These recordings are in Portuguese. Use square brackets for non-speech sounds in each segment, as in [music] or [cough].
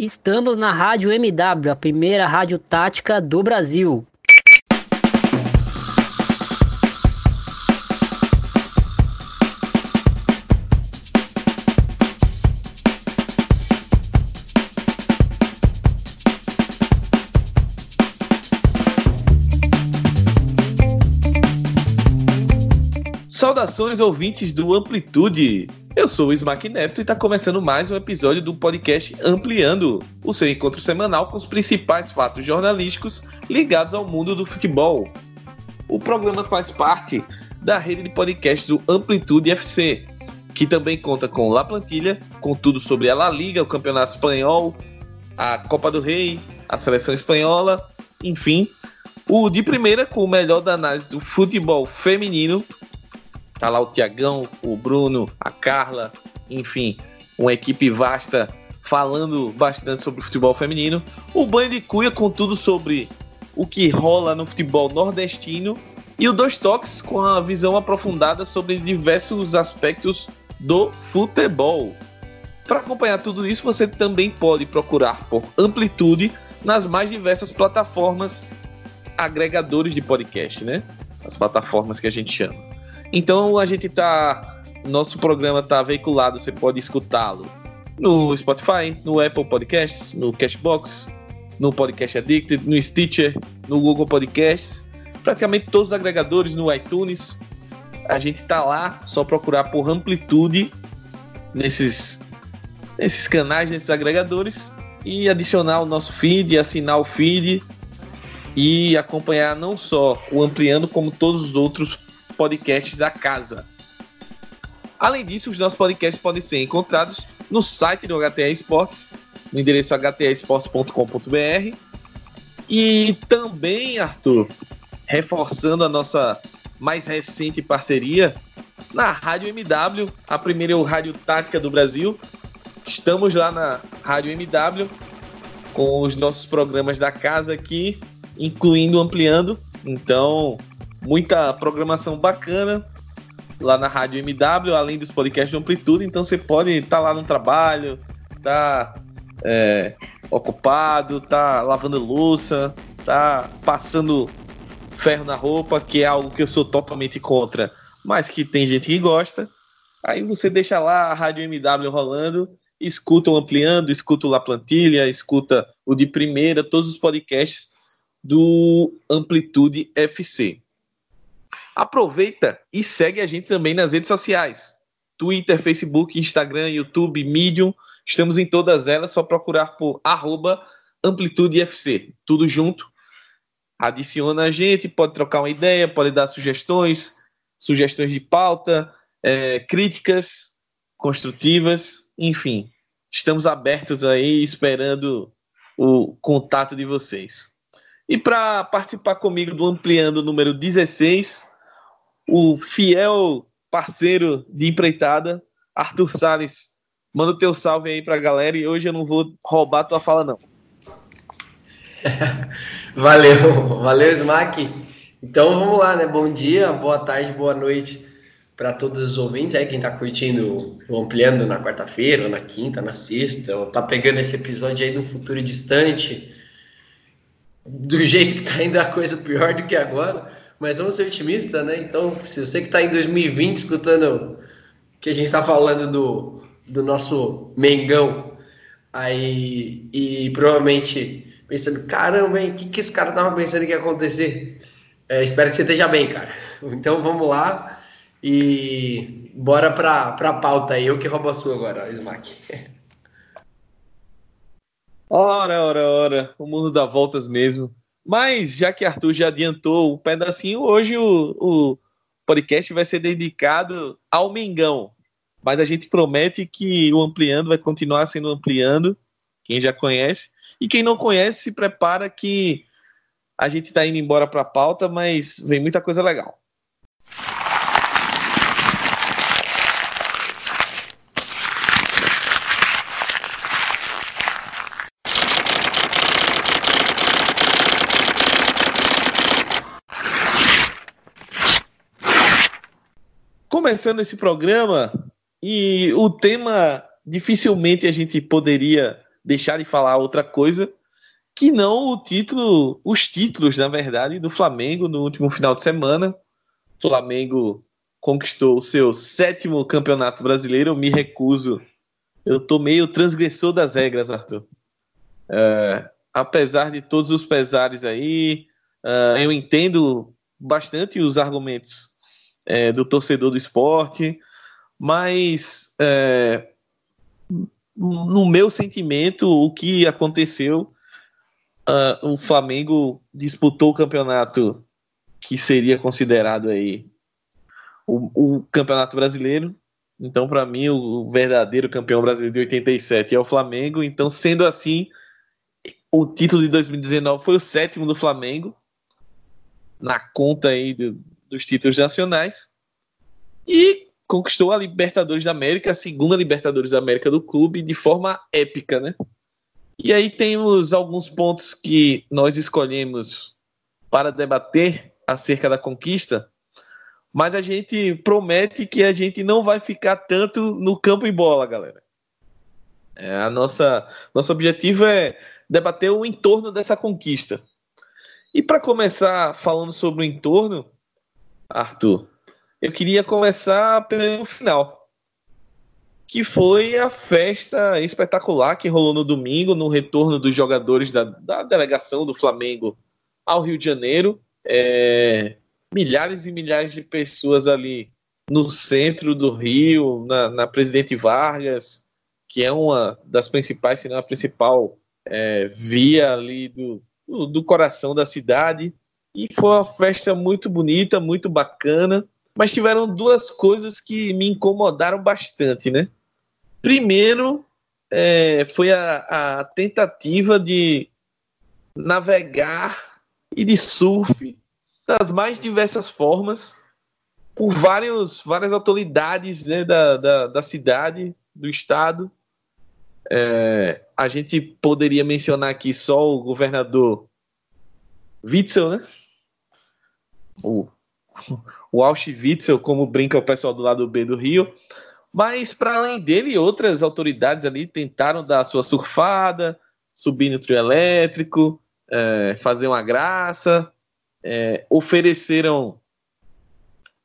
Estamos na Rádio MW, a primeira rádio tática do Brasil. Saudações ouvintes do Amplitude. Eu sou o Smack Neto e está começando mais um episódio do podcast Ampliando, o seu encontro semanal com os principais fatos jornalísticos ligados ao mundo do futebol. O programa faz parte da rede de podcasts do Amplitude FC, que também conta com La Plantilha, com tudo sobre a La Liga, o Campeonato Espanhol, a Copa do Rei, a seleção espanhola, enfim. O de primeira com o melhor da análise do futebol feminino Tá lá o Tiagão, o Bruno, a Carla, enfim, uma equipe vasta falando bastante sobre o futebol feminino. O Banho de Cuia com tudo sobre o que rola no futebol nordestino. E o Dois Toques com a visão aprofundada sobre diversos aspectos do futebol. Para acompanhar tudo isso, você também pode procurar por Amplitude nas mais diversas plataformas agregadores de podcast, né? As plataformas que a gente chama. Então a gente tá. Nosso programa tá veiculado, você pode escutá-lo no Spotify, no Apple Podcasts, no Cashbox, no Podcast Addicted, no Stitcher, no Google Podcasts, praticamente todos os agregadores, no iTunes. A gente tá lá, só procurar por amplitude nesses, nesses canais, nesses agregadores e adicionar o nosso feed, assinar o feed e acompanhar não só o Ampliando, como todos os outros podcasts da casa. Além disso, os nossos podcasts podem ser encontrados no site do HTA Esportes, no endereço htaesportes.com.br. E também, Arthur, reforçando a nossa mais recente parceria na Rádio MW, a primeira rádio tática do Brasil. Estamos lá na Rádio MW com os nossos programas da casa aqui, incluindo ampliando. Então, muita programação bacana lá na Rádio MW, além dos podcasts de amplitude. Então você pode estar tá lá no trabalho, tá é, ocupado, tá lavando louça, tá passando ferro na roupa, que é algo que eu sou totalmente contra, mas que tem gente que gosta. Aí você deixa lá a Rádio MW rolando, escuta o Ampliando, escuta o La Plantilha, escuta o de primeira, todos os podcasts do Amplitude FC. Aproveita e segue a gente também nas redes sociais. Twitter, Facebook, Instagram, YouTube, Medium. Estamos em todas elas, só procurar por arroba AmplitudeFC. Tudo junto. Adiciona a gente, pode trocar uma ideia, pode dar sugestões, sugestões de pauta, é, críticas construtivas, enfim. Estamos abertos aí, esperando o contato de vocês. E para participar comigo do Ampliando número 16, o fiel parceiro de empreitada, Arthur Salles. Manda o teu salve aí pra galera e hoje eu não vou roubar tua fala, não. [laughs] valeu, valeu, Smack. Então vamos lá, né? Bom dia, boa tarde, boa noite para todos os ouvintes aí, quem tá curtindo Ampliando na quarta-feira, na quinta, na sexta, ou tá pegando esse episódio aí no futuro distante, do jeito que tá indo a coisa pior do que agora mas vamos ser otimistas, né? Então, se você que está em 2020 escutando que a gente está falando do, do nosso Mengão, aí, e provavelmente pensando, caramba, o que, que esse cara tava pensando que ia acontecer? É, espero que você esteja bem, cara. [laughs] Então vamos lá e bora para a pauta aí. Eu que roubo a sua agora, Smack. [laughs] Ora, ora, ora. O mundo dá voltas mesmo. Mas já que Arthur já adiantou um pedacinho, hoje o, o podcast vai ser dedicado ao Mengão. Mas a gente promete que o Ampliando vai continuar sendo Ampliando, quem já conhece. E quem não conhece, se prepara que a gente está indo embora para a pauta, mas vem muita coisa legal. Começando esse programa e o tema dificilmente a gente poderia deixar de falar outra coisa que não o título, os títulos, na verdade, do Flamengo no último final de semana. O Flamengo conquistou o seu sétimo campeonato brasileiro. Eu me recuso. Eu tô meio transgressor das regras, Arthur. É, apesar de todos os pesares aí, uh, eu entendo bastante os argumentos é, do torcedor do esporte, mas é, no meu sentimento, o que aconteceu, uh, o Flamengo disputou o campeonato que seria considerado aí o, o campeonato brasileiro. Então, para mim, o verdadeiro campeão brasileiro de 87 é o Flamengo. Então, sendo assim, o título de 2019 foi o sétimo do Flamengo, na conta aí do, dos títulos nacionais. E conquistou a Libertadores da América, a segunda Libertadores da América do clube, de forma épica, né? E aí temos alguns pontos que nós escolhemos para debater acerca da conquista, mas a gente promete que a gente não vai ficar tanto no campo e bola, galera. É, a nossa nosso objetivo é debater o entorno dessa conquista. E para começar falando sobre o entorno, Arthur, eu queria começar pelo final, que foi a festa espetacular que rolou no domingo, no retorno dos jogadores da, da delegação do Flamengo ao Rio de Janeiro. É, milhares e milhares de pessoas ali no centro do Rio, na, na Presidente Vargas, que é uma das principais, se não a principal é, via ali do, do, do coração da cidade. E foi uma festa muito bonita, muito bacana. Mas tiveram duas coisas que me incomodaram bastante, né? Primeiro, é, foi a, a tentativa de navegar e de surf das mais diversas formas por vários, várias autoridades né, da, da, da cidade, do estado, é, a gente poderia mencionar aqui só o governador Witzel, né? O, o Auschwitzel, como brinca o pessoal do lado B do Rio. Mas, para além dele, outras autoridades ali tentaram dar sua surfada, subir no trio elétrico, é, fazer uma graça, é, ofereceram.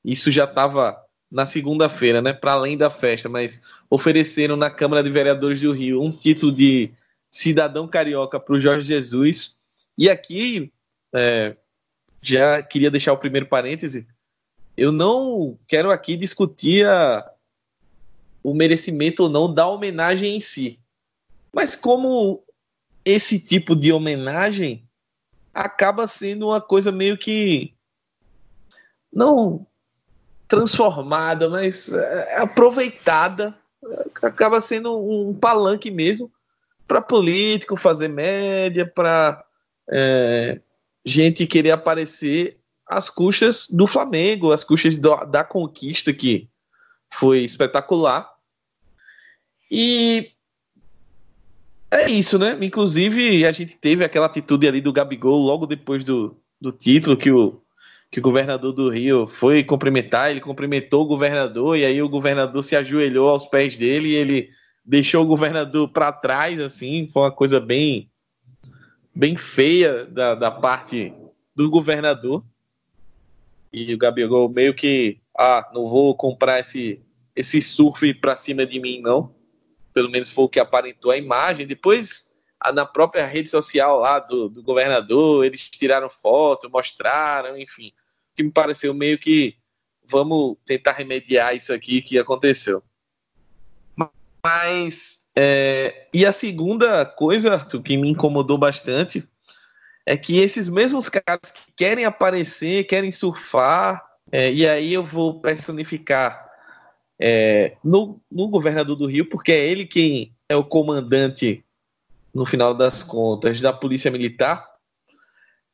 Isso já estava na segunda-feira, né, para além da festa, mas ofereceram na Câmara de Vereadores do Rio um título de cidadão carioca para o Jorge Jesus. E aqui, é, já queria deixar o primeiro parêntese, eu não quero aqui discutir a, o merecimento ou não da homenagem em si, mas como esse tipo de homenagem acaba sendo uma coisa meio que não transformada, mas é, aproveitada, acaba sendo um palanque mesmo para político fazer média, para é, gente querer aparecer às custas do Flamengo, às custas do, da conquista que foi espetacular. E é isso, né? Inclusive, a gente teve aquela atitude ali do Gabigol logo depois do, do título, que o, que o governador do Rio foi cumprimentar, ele cumprimentou o governador e aí o governador se ajoelhou aos pés dele e ele deixou o governador para trás, assim, foi uma coisa bem bem feia da, da parte do governador. E o Gabigol meio que, ah, não vou comprar esse esse surf para cima de mim não. Pelo menos foi o que aparentou a imagem. Depois na própria rede social lá do, do governador, eles tiraram foto, mostraram, enfim que me pareceu meio que vamos tentar remediar isso aqui que aconteceu. Mas, é, e a segunda coisa, Arthur, que me incomodou bastante, é que esses mesmos caras que querem aparecer, querem surfar, é, e aí eu vou personificar é, no, no governador do Rio, porque é ele quem é o comandante, no final das contas, da Polícia Militar,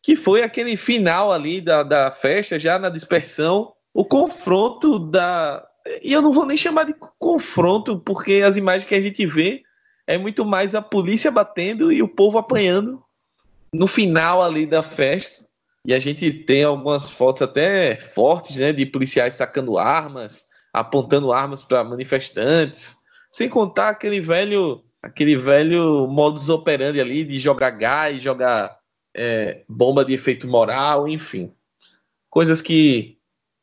que foi aquele final ali da, da festa, já na dispersão, o confronto da. E eu não vou nem chamar de confronto, porque as imagens que a gente vê é muito mais a polícia batendo e o povo apanhando no final ali da festa. E a gente tem algumas fotos até fortes, né, de policiais sacando armas, apontando armas para manifestantes, sem contar aquele velho aquele velho modus operandi ali de jogar gás, jogar é, bomba de efeito moral, enfim. Coisas que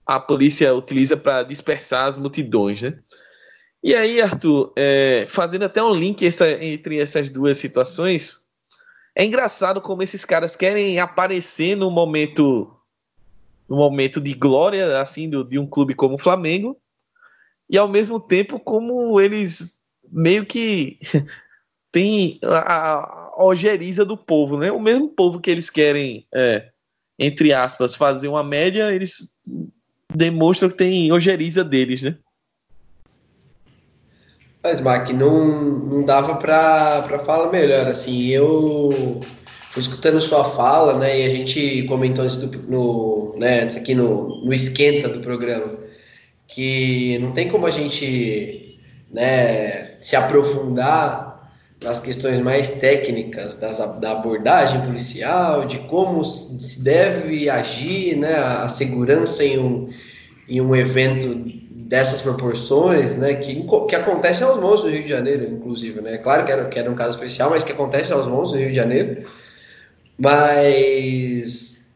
a polícia utiliza para dispersar as multidões, né? E aí, Arthur, é, fazendo até um link essa, entre essas duas situações, é engraçado como esses caras querem aparecer no momento no momento de glória assim do, de um clube como o Flamengo e ao mesmo tempo como eles meio que [laughs] têm a, a ojeriza do povo, né? O mesmo povo que eles querem, é, entre aspas, fazer uma média, eles demonstram que tem ojeriza deles, né? Mas, Mac, não, não dava para falar melhor. Assim, eu fui escutando sua fala, né? E a gente comentou do, no, né, antes aqui no, no esquenta do programa que não tem como a gente né, se aprofundar nas questões mais técnicas das, da abordagem policial, de como se deve agir né, a segurança em um, em um evento dessas proporções, né, que, que acontece aos montes do Rio de Janeiro, inclusive, né, claro que era, que era um caso especial, mas que acontece aos montes do Rio de Janeiro, mas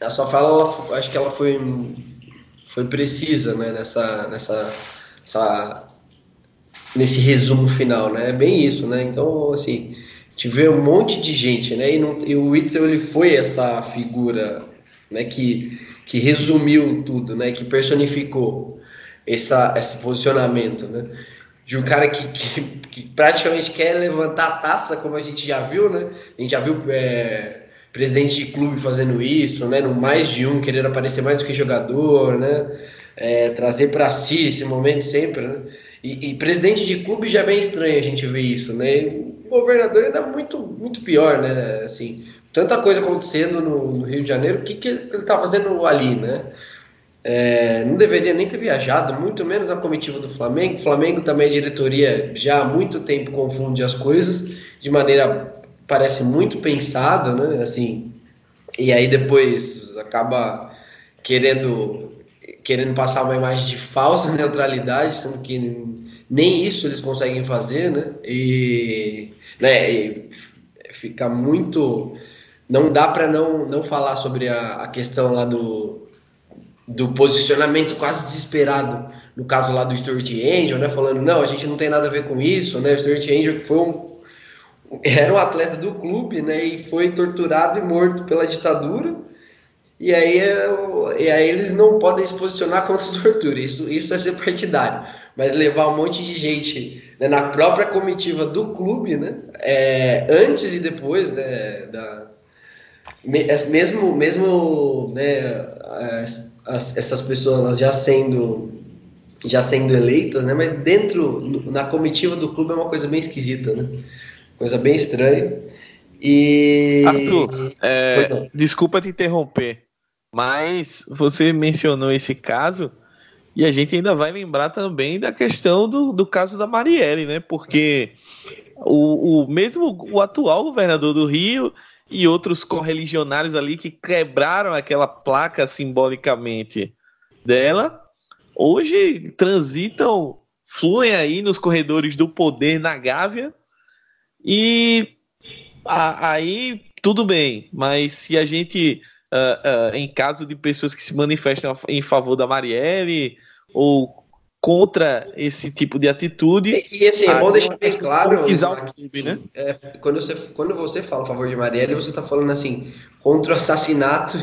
a sua fala, ela, acho que ela foi, foi precisa, né, nessa, nessa, essa, nesse resumo final, né, é bem isso, né, então, assim, tive um monte de gente, né, e, não, e o Witzel, ele foi essa figura, né, que, que resumiu tudo, né, que personificou, essa, esse posicionamento, né? De um cara que, que, que, praticamente quer levantar a taça, como a gente já viu, né? A gente já viu é, presidente de clube fazendo isso, né? No mais de um, querendo aparecer mais do que jogador, né? É, trazer para si esse momento sempre, né? E, e, presidente de clube já é bem estranho a gente ver isso, né? O governador ainda muito, muito pior, né? Assim, tanta coisa acontecendo no, no Rio de Janeiro, o que, que ele tá fazendo ali, né? É, não deveria nem ter viajado, muito menos a comitiva do Flamengo. O Flamengo também, a diretoria, já há muito tempo confunde as coisas de maneira, parece muito pensado, né? Assim, e aí depois acaba querendo querendo passar uma imagem de falsa [laughs] neutralidade, sendo que nem isso eles conseguem fazer, né? E, né, e fica muito. Não dá para não, não falar sobre a, a questão lá do, do posicionamento quase desesperado no caso lá do Stuart Angel, né, falando não, a gente não tem nada a ver com isso, né, o Stuart Angel que foi um era um atleta do clube, né, e foi torturado e morto pela ditadura. E aí, e aí eles não podem se posicionar [laughs] contra a tortura. Isso, isso é ser partidário. Mas levar um monte de gente né, na própria comitiva do clube, né, é, antes e depois né, da, mesmo, mesmo né, as, essas pessoas já sendo já sendo eleitas, né? Mas dentro na comitiva do clube é uma coisa bem esquisita, né? Coisa bem estranha. E Arthur, é, desculpa te interromper, mas você mencionou esse caso e a gente ainda vai lembrar também da questão do, do caso da Marielle, né? Porque o, o mesmo o atual governador do Rio e outros correligionários ali que quebraram aquela placa simbolicamente dela, hoje transitam, fluem aí nos corredores do poder na Gávea e a, aí tudo bem, mas se a gente, uh, uh, em caso de pessoas que se manifestam em favor da Marielle ou contra esse tipo de atitude. E, e assim, é bom deixar bem claro. O clube, né? É, quando, você, quando você fala a favor de Marielle, você está falando assim, contra o assassinato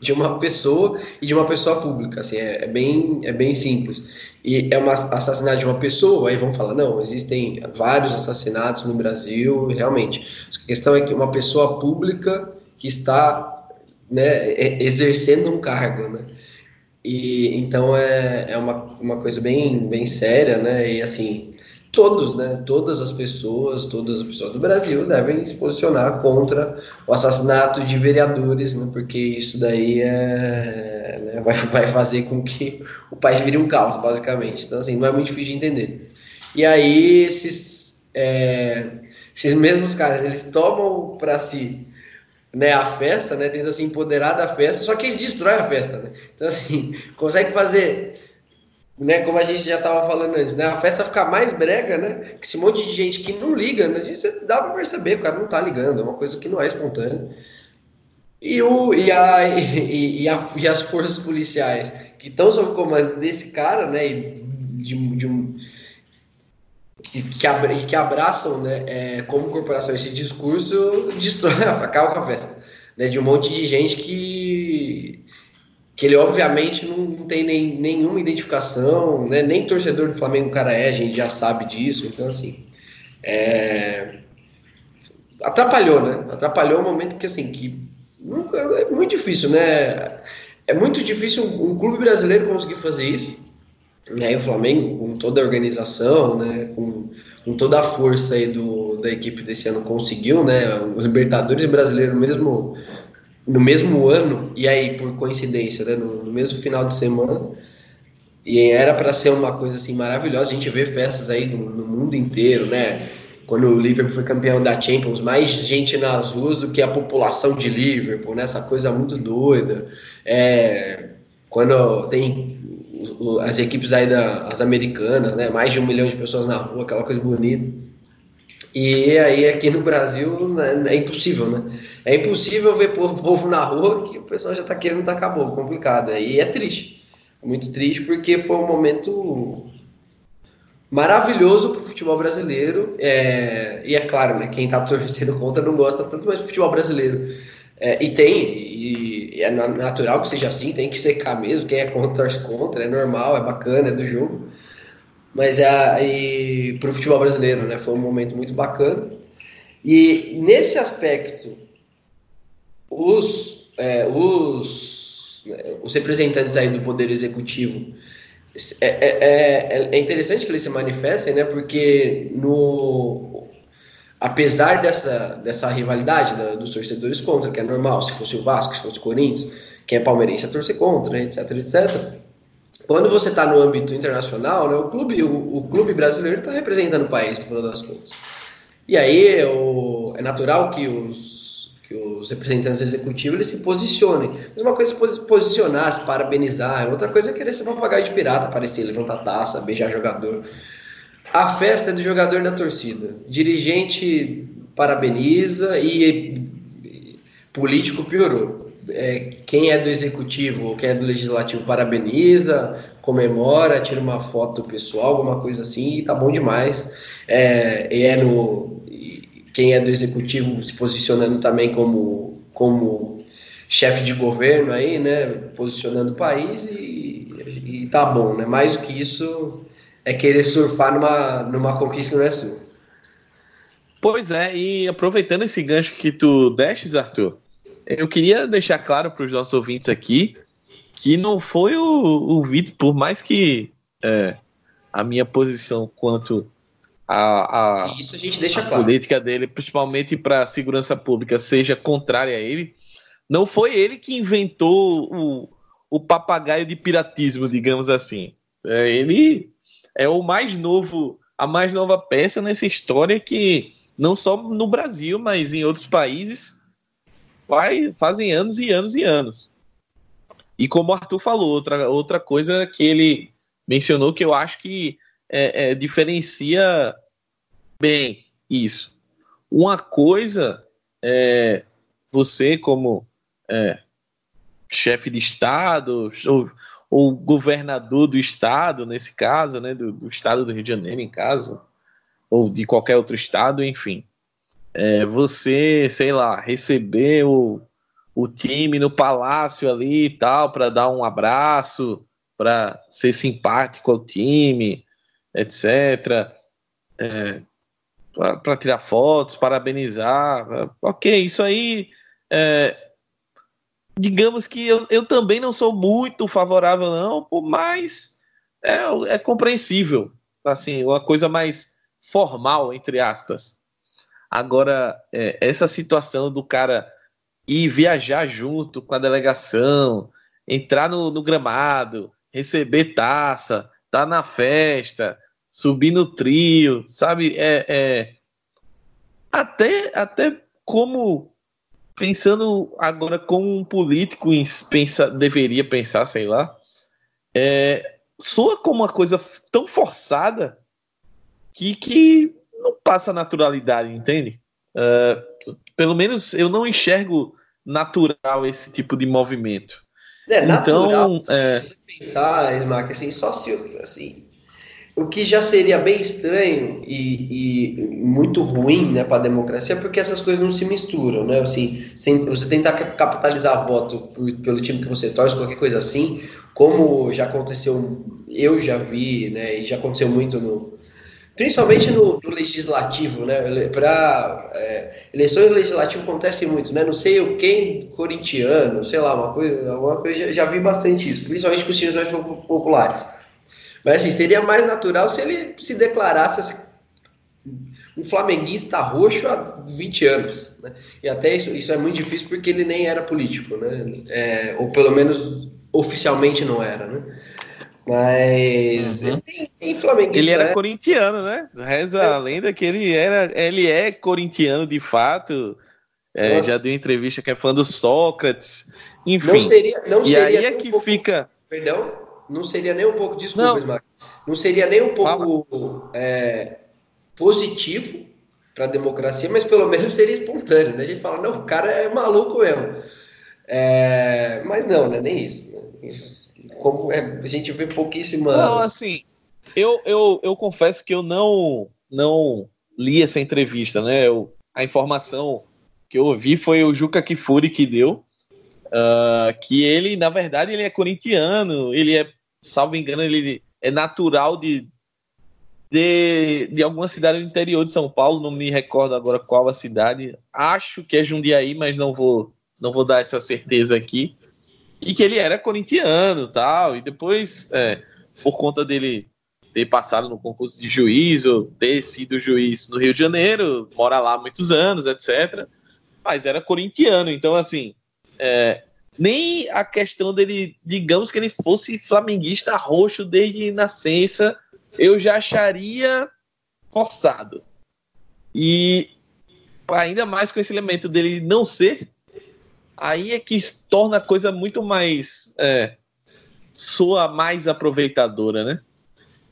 de uma pessoa e de uma pessoa pública. Assim, é, é, bem, é bem simples. E é um assassinato de uma pessoa, aí vão falar, não, existem vários assassinatos no Brasil, realmente. A questão é que uma pessoa pública que está né, exercendo um cargo, né? E então é, é uma, uma coisa bem, bem séria, né? E assim, todos, né? Todas as pessoas, todas as pessoas do Brasil devem se posicionar contra o assassinato de vereadores, né? Porque isso daí é, né? vai, vai fazer com que o país vire um caos, basicamente. Então, assim, não é muito difícil de entender. E aí, esses, é, esses mesmos caras, eles tomam para si né, a festa, né, tenta se empoderar da festa, só que eles destroem a festa, né? Então, assim, [laughs] consegue fazer né, como a gente já estava falando antes, né, a festa fica mais brega, né, com esse monte de gente que não liga, né, gente dá para perceber, o cara não tá ligando, é uma coisa que não é espontânea. E, o, e, a, [laughs] e, e, a, e as forças policiais que estão sob comando desse cara, né, de, de um, que, que, que abraçam né, é, como corporação esse discurso, destrói, [laughs] acaba com a festa. Né, de um monte de gente que, que ele obviamente não, tem nem, nenhuma identificação, né, nem torcedor do Flamengo o cara é, a gente já sabe disso, então assim. É, atrapalhou, né? Atrapalhou o momento que assim, que é muito difícil, né? É muito difícil um, um clube brasileiro conseguir fazer isso. E aí o Flamengo, com toda a organização, né, com, com toda a força aí do, da equipe desse ano, conseguiu, né? Os Libertadores brasileiros mesmo no mesmo ano, e aí por coincidência, né, no, no mesmo final de semana. E era para ser uma coisa assim maravilhosa. A gente vê festas aí no, no mundo inteiro, né? quando o Liverpool foi campeão da Champions, mais gente nas ruas do que a população de Liverpool, né? Essa coisa muito doida. É, quando tem as equipes aí das americanas, né? Mais de um milhão de pessoas na rua, aquela coisa bonita. E aí aqui no Brasil né, é impossível, né? É impossível ver povo na rua que o pessoal já tá querendo tacar acabou, complicado. E é triste. Muito triste porque foi um momento maravilhoso para o futebol brasileiro. É, e é claro, né, quem está torcendo contra não gosta tanto mais do futebol brasileiro. É, e tem, e, é natural que seja assim, tem que secar mesmo. Quem é contra, torce contra, é normal, é bacana, é do jogo. Mas é para o futebol brasileiro, né? Foi um momento muito bacana. E nesse aspecto, os, é, os, os representantes aí do Poder Executivo é, é, é, é, interessante que eles se manifestem, né? Porque no apesar dessa, dessa rivalidade da, dos torcedores contra, que é normal, se fosse o Vasco, se fosse o Corinthians, quem é palmeirense a torcer contra, etc, etc. Quando você está no âmbito internacional, né, o clube, o, o clube brasileiro está representando o país, no final das contas. E aí o, é natural que os que os representantes do executivo eles se posicionem. Mas uma coisa é se posicionar, se parabenizar, outra coisa é querer ser papagaio de pirata, aparecer, levantar taça, beijar jogador. A festa é do jogador da torcida. Dirigente parabeniza e político piorou. É, quem é do executivo, quem é do legislativo parabeniza, comemora, tira uma foto pessoal, alguma coisa assim, e tá bom demais. É, e é no, quem é do executivo se posicionando também como, como chefe de governo aí, né, posicionando o país e, e tá bom, né? Mais do que isso é querer surfar numa, numa conquista que não é sua. Pois é, e aproveitando esse gancho que tu destes, Arthur, eu queria deixar claro para os nossos ouvintes aqui que não foi o, o Vitor, por mais que é, a minha posição quanto a, a, Isso a gente deixa a claro. política dele, principalmente para a segurança pública, seja contrária a ele. Não foi ele que inventou o, o papagaio de piratismo, digamos assim. É, ele é o mais novo, a mais nova peça nessa história que não só no Brasil, mas em outros países vai, fazem anos e anos e anos. E como o Arthur falou, outra, outra coisa que ele mencionou que eu acho que é, é, diferencia bem isso. Uma coisa é você, como é, chefe de Estado, ou, ou, governador do Estado, nesse caso, né, do, do, Estado do Rio de Janeiro, em caso, ou de qualquer outro Estado, enfim. É, você, sei lá, receber o, o time no palácio ali e tal, para dar um abraço, para ser simpático ao time, etc. É, para tirar fotos, parabenizar. Ok, isso aí. É, digamos que eu, eu também não sou muito favorável, não, mas é, é compreensível. Assim, uma coisa mais formal, entre aspas. Agora, é, essa situação do cara ir viajar junto com a delegação, entrar no, no gramado, receber taça, tá na festa, subir no trio, sabe? É, é, até, até como pensando agora como um político pensa, deveria pensar, sei lá, é, soa como uma coisa tão forçada que, que não passa naturalidade, entende? Uh, pelo menos eu não enxergo natural esse tipo de movimento. É, natural, então, é... se você pensar, Smack, assim, só se assim, o que já seria bem estranho e, e muito ruim né, para a democracia, porque essas coisas não se misturam, né? Assim, você tentar capitalizar voto pelo time que você torce, qualquer coisa assim, como já aconteceu, eu já vi, né? E já aconteceu muito no, principalmente no, no legislativo, né? Para é, eleições legislativas acontece muito, né? Não sei o quem corintiano, sei lá, uma coisa, alguma coisa já, já vi bastante isso, principalmente com os times mais populares. Mas assim, seria mais natural se ele se declarasse assim, um flamenguista roxo há 20 anos. Né? E até isso, isso é muito difícil porque ele nem era político, né? É, ou pelo menos oficialmente não era, né? Mas uhum. tem, tem flamenguista. Ele era é... corintiano, né? Reza é. a lenda que ele era, ele é corintiano de fato. É, já deu entrevista que é fã do Sócrates. Enfim. Não seria, não e seria aí é que pouco, fica. Perdão? Não seria nem um pouco, desculpa, não, não seria nem um pouco é, positivo para a democracia, mas pelo menos seria espontâneo. Né? A gente fala, não, o cara é maluco mesmo. É, mas não, né? nem isso. Né? isso como é, a gente vê pouquíssimas. Não, assim, eu, eu, eu confesso que eu não, não li essa entrevista, né? Eu, a informação que eu ouvi foi o Juca Kifuri que deu. Uh, que ele, na verdade, ele é corintiano, ele é, salvo engano, ele é natural de, de, de alguma cidade do interior de São Paulo, não me recordo agora qual a cidade. Acho que é Jundiaí, mas não vou, não vou dar essa certeza aqui e que ele era corintiano tal, e depois, é, por conta dele ter passado no concurso de juiz, ou ter sido juiz no Rio de Janeiro, mora lá há muitos anos, etc. Mas era corintiano, então assim, é, nem a questão dele, digamos que ele fosse flamenguista roxo desde nascença, eu já acharia forçado. E ainda mais com esse elemento dele não ser aí é que torna a coisa muito mais. É, soa mais aproveitadora, né?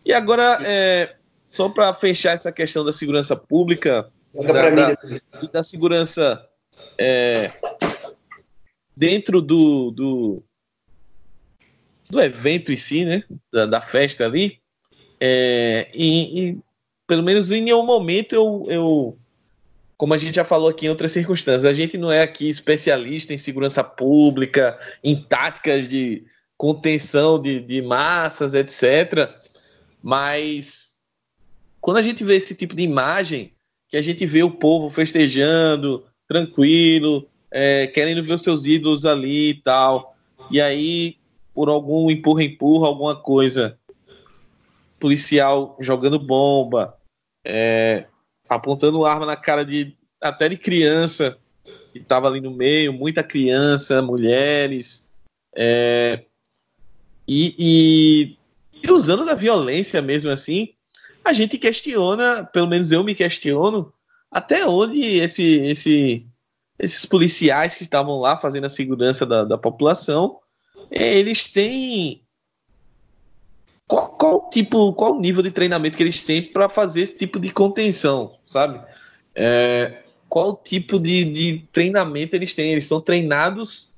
E agora, é, só para fechar essa questão da segurança pública da, da, da, segurança é, dentro do, do, do, evento em si, né? Da, da festa ali. É, e, e, pelo menos em nenhum momento eu, eu como a gente já falou aqui em outras circunstâncias, a gente não é aqui especialista em segurança pública, em táticas de contenção de, de massas, etc. Mas quando a gente vê esse tipo de imagem, que a gente vê o povo festejando, tranquilo, é, querendo ver os seus ídolos ali e tal, e aí, por algum empurra-empurra, alguma coisa, policial jogando bomba, é, apontando arma na cara de até de criança que estava ali no meio, muita criança, mulheres, é, e, e, e, usando da violência mesmo assim, a gente questiona, pelo menos eu me questiono, até onde esse, esse, esses policiais que estavam lá fazendo a segurança da, da população, é, eles têm qual, qual tipo, qual nível de treinamento que eles têm para fazer esse tipo de contenção, sabe? É, qual tipo de, de treinamento eles têm? Eles são treinados,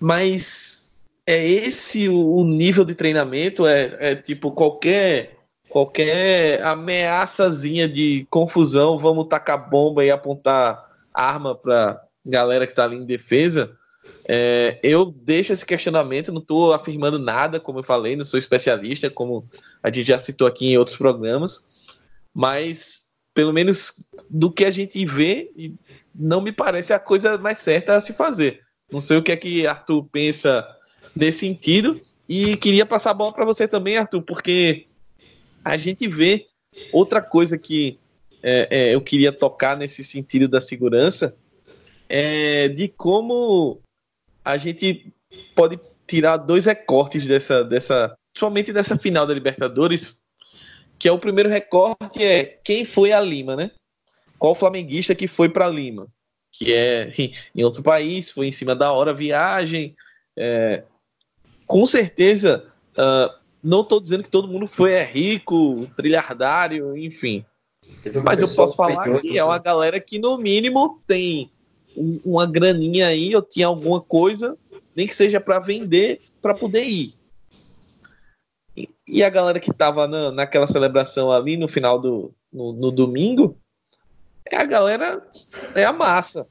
mas é esse o, o nível de treinamento? É, é tipo qualquer qualquer ameaçazinha de confusão, vamos tacar bomba e apontar arma para galera que está ali em defesa? É, eu deixo esse questionamento, não estou afirmando nada, como eu falei, não sou especialista, como a gente já citou aqui em outros programas, mas pelo menos do que a gente vê, não me parece a coisa mais certa a se fazer. Não sei o que é que Arthur pensa nesse sentido, e queria passar a bola para você também, Arthur, porque a gente vê outra coisa que é, é, eu queria tocar nesse sentido da segurança, é de como a gente pode tirar dois recortes dessa, dessa, somente dessa final da Libertadores, que é o primeiro recorte é quem foi a Lima, né? Qual flamenguista que foi para Lima? Que é em outro país, foi em cima da hora viagem. É, com certeza, uh, não tô dizendo que todo mundo foi é rico, trilhardário, enfim. Mas eu posso falar que é uma galera que, no mínimo, tem uma graninha aí, ou tinha alguma coisa, nem que seja para vender, para poder ir. E a galera que tava na, naquela celebração ali no final do no, no domingo, é a galera, é a massa.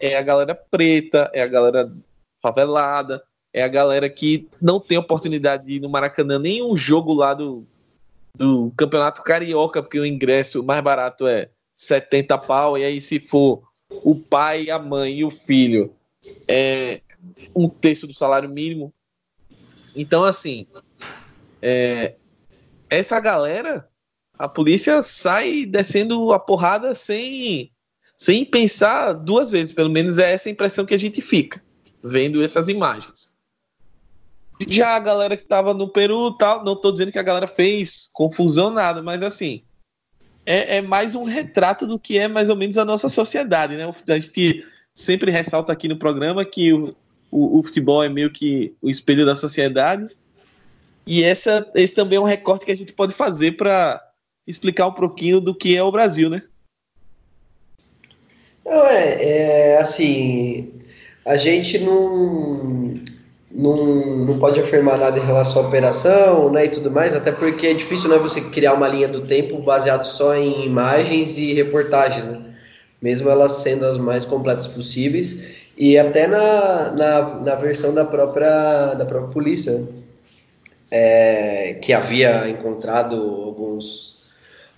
É a galera preta, é a galera favelada, é a galera que não tem oportunidade de ir no Maracanã, nem um jogo lá do, do Campeonato Carioca, porque o ingresso mais barato é 70 pau, e aí se for o pai, a mãe e o filho, é um terço do salário mínimo. Então, assim, é, essa galera, a polícia sai descendo a porrada sem, sem pensar duas vezes. Pelo menos é essa a impressão que a gente fica vendo essas imagens. Já a galera que tava no Peru tal, não tô dizendo que a galera fez confusão, nada, mas assim, é, é, mais um retrato do que é mais ou menos a nossa sociedade, né? A gente sempre ressalta aqui no programa que o, o, o futebol é meio que o espelho da sociedade. E essa, esse também é um recorte que a gente pode fazer para explicar um pouquinho do que é o Brasil, né? Não, é, é assim, a gente não, não, não pode afirmar nada em relação à operação né, e tudo mais, até porque é difícil né, você criar uma linha do tempo baseado só em imagens e reportagens, né? mesmo elas sendo as mais completas possíveis, e até na, na, na versão da própria, da própria polícia, é, que havia encontrado alguns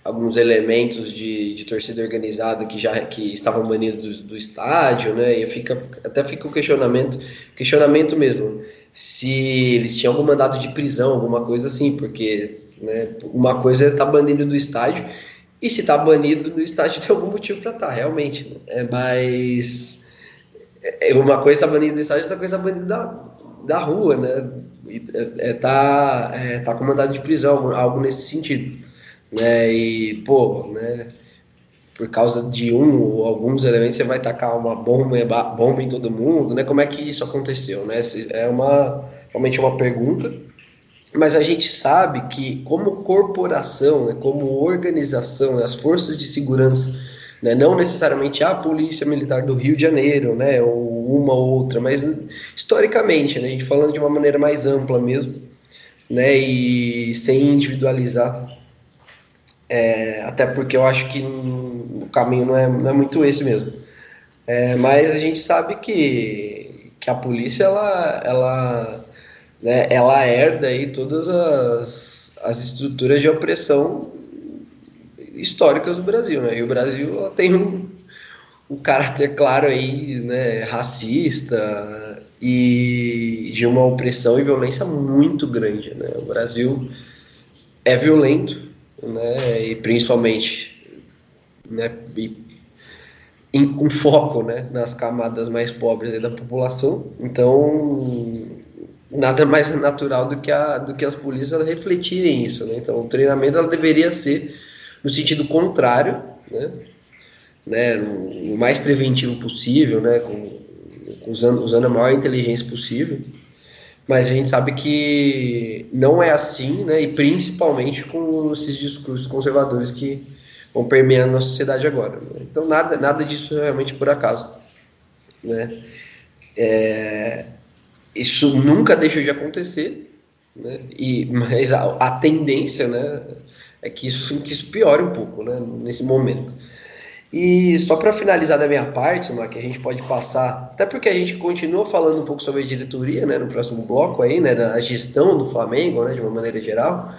alguns elementos de, de torcida organizada que já que estavam banidos do, do, estádio, né? E fica até fica o questionamento, questionamento mesmo, se eles tinham algum mandado de prisão, alguma coisa assim, porque né, uma coisa é estar tá banido do estádio e se está banido do estádio [laughs] tem algum motivo para estar, tá, realmente. Né? É, mas é, uma coisa está banido do estádio, outra coisa está banido da, da rua, né? É, é, tá, é, tá com mandado de prisão, algo nesse sentido né? E, pô, né? Por causa de um ou alguns elementos, você vai tacar uma bomba, bomba em todo mundo, né? Como é que isso aconteceu, né? É uma, realmente uma pergunta, mas a gente sabe que como corporação, né, como organização, né, as forças de segurança, né, não necessariamente a polícia militar do Rio de Janeiro, né, ou uma ou outra, mas historicamente, né, a gente falando de uma maneira mais ampla mesmo, né, e sem individualizar é, até porque eu acho que o caminho não é, não é muito esse mesmo. É, mas a gente sabe que, que a polícia ela, ela, né, ela herda aí todas as, as estruturas de opressão históricas do Brasil, né? E o Brasil tem um, um caráter claro aí, né, racista e de uma opressão e violência muito grande, né? O Brasil é violento, né, e principalmente né, e, em, com foco né, nas camadas mais pobres da população. Então, nada mais natural do que, a, do que as polícias refletirem isso. Né? Então, o treinamento ela deveria ser no sentido contrário, né? Né, o mais preventivo possível, né, com, usando, usando a maior inteligência possível mas a gente sabe que não é assim, né? E principalmente com esses discursos conservadores que vão permeando a sociedade agora. Né? Então nada, nada disso é realmente por acaso, né? É, isso nunca deixou de acontecer, né? E mas a, a tendência, né? É que isso, que isso piore um pouco, né? Nesse momento. E só para finalizar da minha parte, que a gente pode passar, até porque a gente continua falando um pouco sobre a diretoria, né, no próximo bloco aí, né, a gestão do Flamengo, né, de uma maneira geral,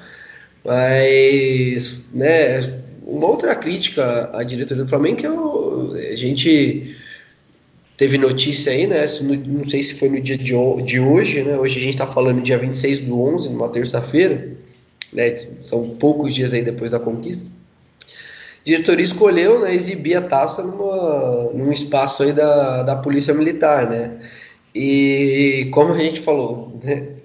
mas, né, uma outra crítica à diretoria do Flamengo que eu, a gente teve notícia aí, né, não sei se foi no dia de, hoje, né, hoje a gente está falando dia 26 do 11, numa terça-feira, né, são poucos dias aí depois da conquista, diretoria escolheu né, exibir a taça numa, num espaço aí da, da polícia militar, né? E como a gente falou, né,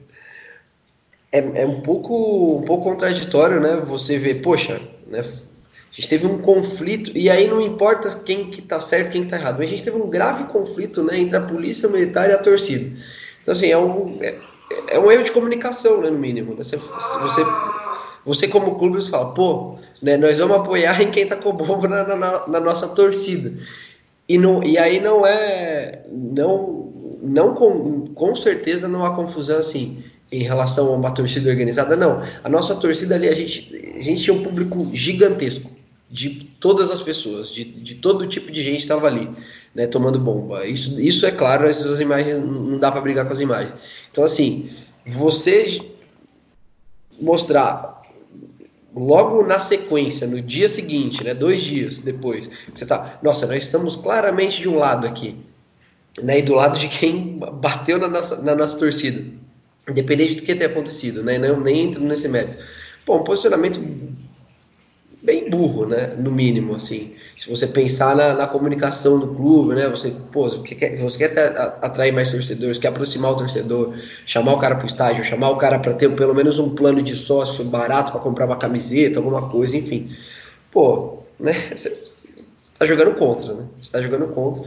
é, é um pouco um pouco contraditório, né? Você vê, poxa, né, a gente teve um conflito e aí não importa quem que tá certo, quem que tá errado, mas a gente teve um grave conflito, né, entre a polícia militar e a torcida. Então assim é um é, é um erro de comunicação, né, no mínimo. Né? Você, você, você como clube, você fala, pô, né, nós vamos apoiar em quem tá com bomba na, na, na, nossa torcida. E, não, e aí não é, não, não com, com certeza não há confusão assim em relação a uma torcida organizada, não. A nossa torcida ali, a gente, a gente tinha um público gigantesco de todas as pessoas, de, de todo tipo de gente estava ali, né, tomando bomba. Isso, isso é claro, as, imagens não dá para brigar com as imagens. Então, assim, você mostrar logo na sequência, no dia seguinte, né, dois dias depois, você tá, nossa, nós estamos claramente de um lado aqui, né, e do lado de quem [laughs] bateu na nossa, na nossa torcida, independente do que tenha acontecido, né, não, nem entro nesse método. Bom, posicionamento bem burro, né? No mínimo, assim. Se você pensar na, na comunicação do clube, né? Você, pô, você quer, você quer atrair mais torcedores, quer aproximar o torcedor, chamar o cara para o estádio, chamar o cara para ter pelo menos um plano de sócio barato para comprar uma camiseta, alguma coisa, enfim. Pô, né? Você está jogando contra, né? Você está jogando contra.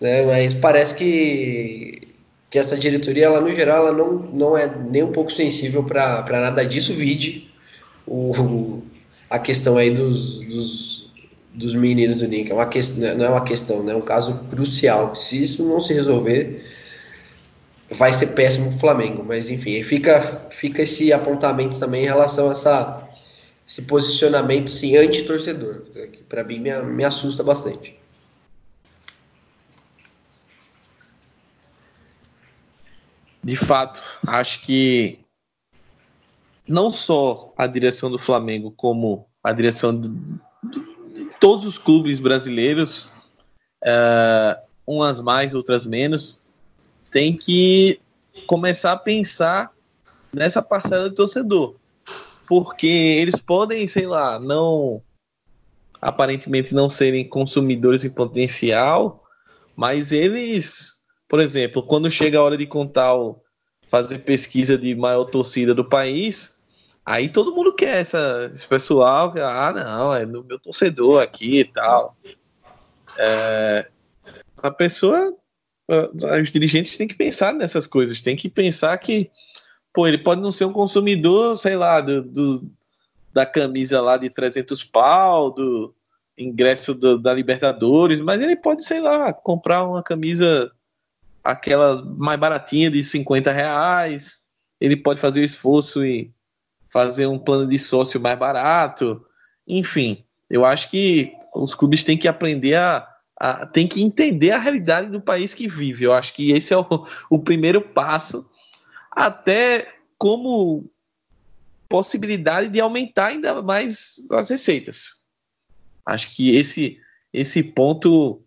Né? Mas parece que que essa diretoria, ela no geral, ela não, não é nem um pouco sensível para nada disso. Vide o, a questão aí dos, dos, dos meninos do Nick. É uma questão, não é uma questão, né? é um caso crucial. Se isso não se resolver, vai ser péssimo o Flamengo. Mas enfim, fica, fica esse apontamento também em relação a essa, esse posicionamento sim, anti-torcedor, que para mim me, me assusta bastante. De fato, acho que não só a direção do Flamengo, como a direção de, de, todos os clubes brasileiros, uh, umas mais, outras menos, tem que começar a pensar nessa parcela de torcedor. Porque eles podem, sei lá, não aparentemente não serem consumidores em potencial, mas eles, por exemplo, quando chega a hora de contar fazer pesquisa de maior torcida do país, Aí todo mundo quer essa, esse pessoal, ah, não, é no meu torcedor aqui e tal. É, a pessoa, os dirigentes têm que pensar nessas coisas, tem que pensar que, pô, ele pode não ser um consumidor, sei lá, do, do da camisa lá de 300 pau, do ingresso do, da Libertadores, mas ele pode, sei lá, comprar uma camisa, aquela mais baratinha de 50 reais, ele pode fazer o esforço e fazer um plano de sócio mais barato. Enfim, eu acho que os clubes têm que aprender a, a têm que entender a realidade do país que vive. Eu acho que esse é o, o primeiro passo, até como possibilidade de aumentar ainda mais as receitas. Acho que esse esse ponto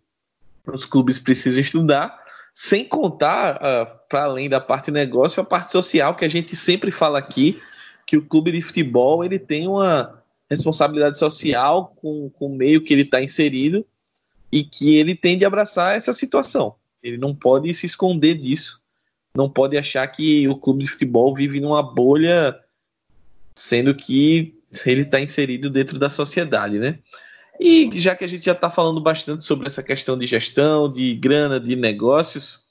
os clubes precisam estudar, sem contar, uh, para além da parte negócio, a parte social que a gente sempre fala aqui, que o clube de futebol ele tem uma responsabilidade social com, com o meio que ele está inserido e que ele tem de abraçar essa situação. Ele não pode se esconder disso, não pode achar que o clube de futebol vive numa bolha, sendo que ele está inserido dentro da sociedade, né? E já que a gente já está falando bastante sobre essa questão de gestão, de grana, de negócios,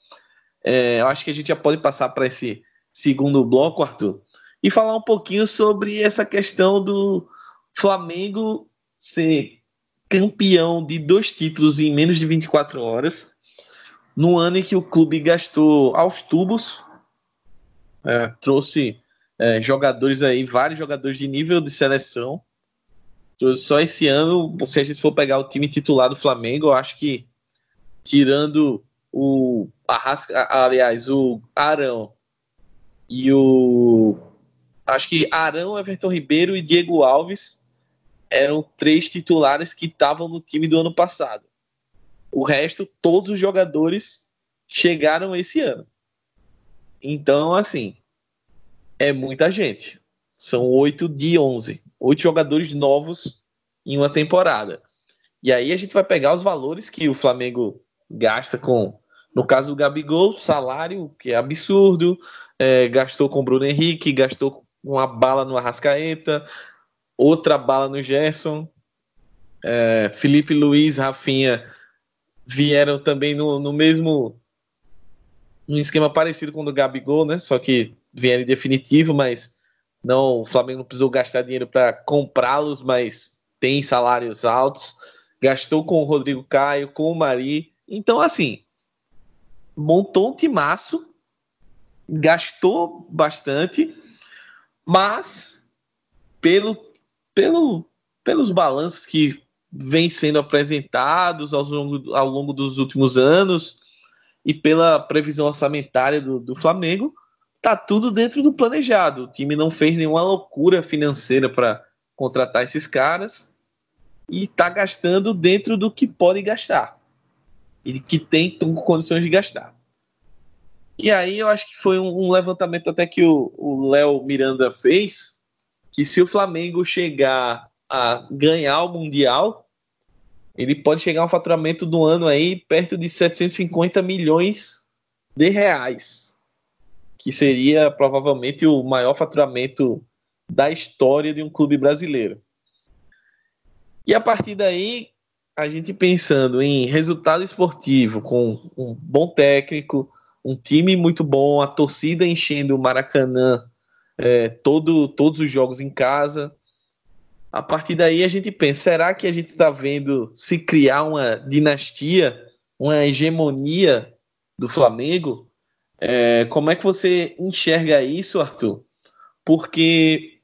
é, eu acho que a gente já pode passar para esse segundo bloco, Arthur, e falar um pouquinho sobre essa questão do Flamengo ser campeão de dois títulos em menos de 24 horas, no ano em que o clube gastou aos tubos, é, trouxe é, jogadores aí, vários jogadores de nível de seleção. Só esse ano, se a gente for pegar o time titular do Flamengo, eu acho que tirando o Arrasca, aliás, o Arão e o acho que Arão, Everton Ribeiro e Diego Alves eram três titulares que estavam no time do ano passado. O resto, todos os jogadores chegaram esse ano. Então, assim, é muita gente. São oito de onze. Oito jogadores novos em uma temporada. E aí a gente vai pegar os valores que o Flamengo gasta com, no caso do Gabigol, salário, que é absurdo, é, gastou com Bruno Henrique, gastou uma bala no Arrascaeta, outra bala no Gerson. É, Felipe Luiz, Rafinha vieram também no, no mesmo. um esquema parecido com o do Gabigol, né? Só que vierem definitivo, mas não, o Flamengo não precisou gastar dinheiro para comprá-los, mas tem salários altos. Gastou com o Rodrigo Caio, com o Mari. Então, assim, montou um timaço, gastou bastante, mas pelo, pelo, pelos balanços que vêm sendo apresentados ao longo, ao longo dos últimos anos e pela previsão orçamentária do, do Flamengo, tá tudo dentro do planejado. O time não fez nenhuma loucura financeira para contratar esses caras e está gastando dentro do que pode gastar e que tem condições de gastar. E aí eu acho que foi um, um levantamento até que o Léo Miranda fez, que se o Flamengo chegar a ganhar o Mundial, ele pode chegar a um faturamento do ano aí perto de 750 milhões de reais, que seria provavelmente o maior faturamento da história de um clube brasileiro. E a partir daí, a gente pensando em resultado esportivo, com um bom técnico, um time muito bom, a torcida enchendo o Maracanã é, todo, todos os jogos em casa. A partir daí a gente pensa, será que a gente está vendo se criar uma dinastia, uma hegemonia do Flamengo? É, como é que você enxerga isso, Arthur? Porque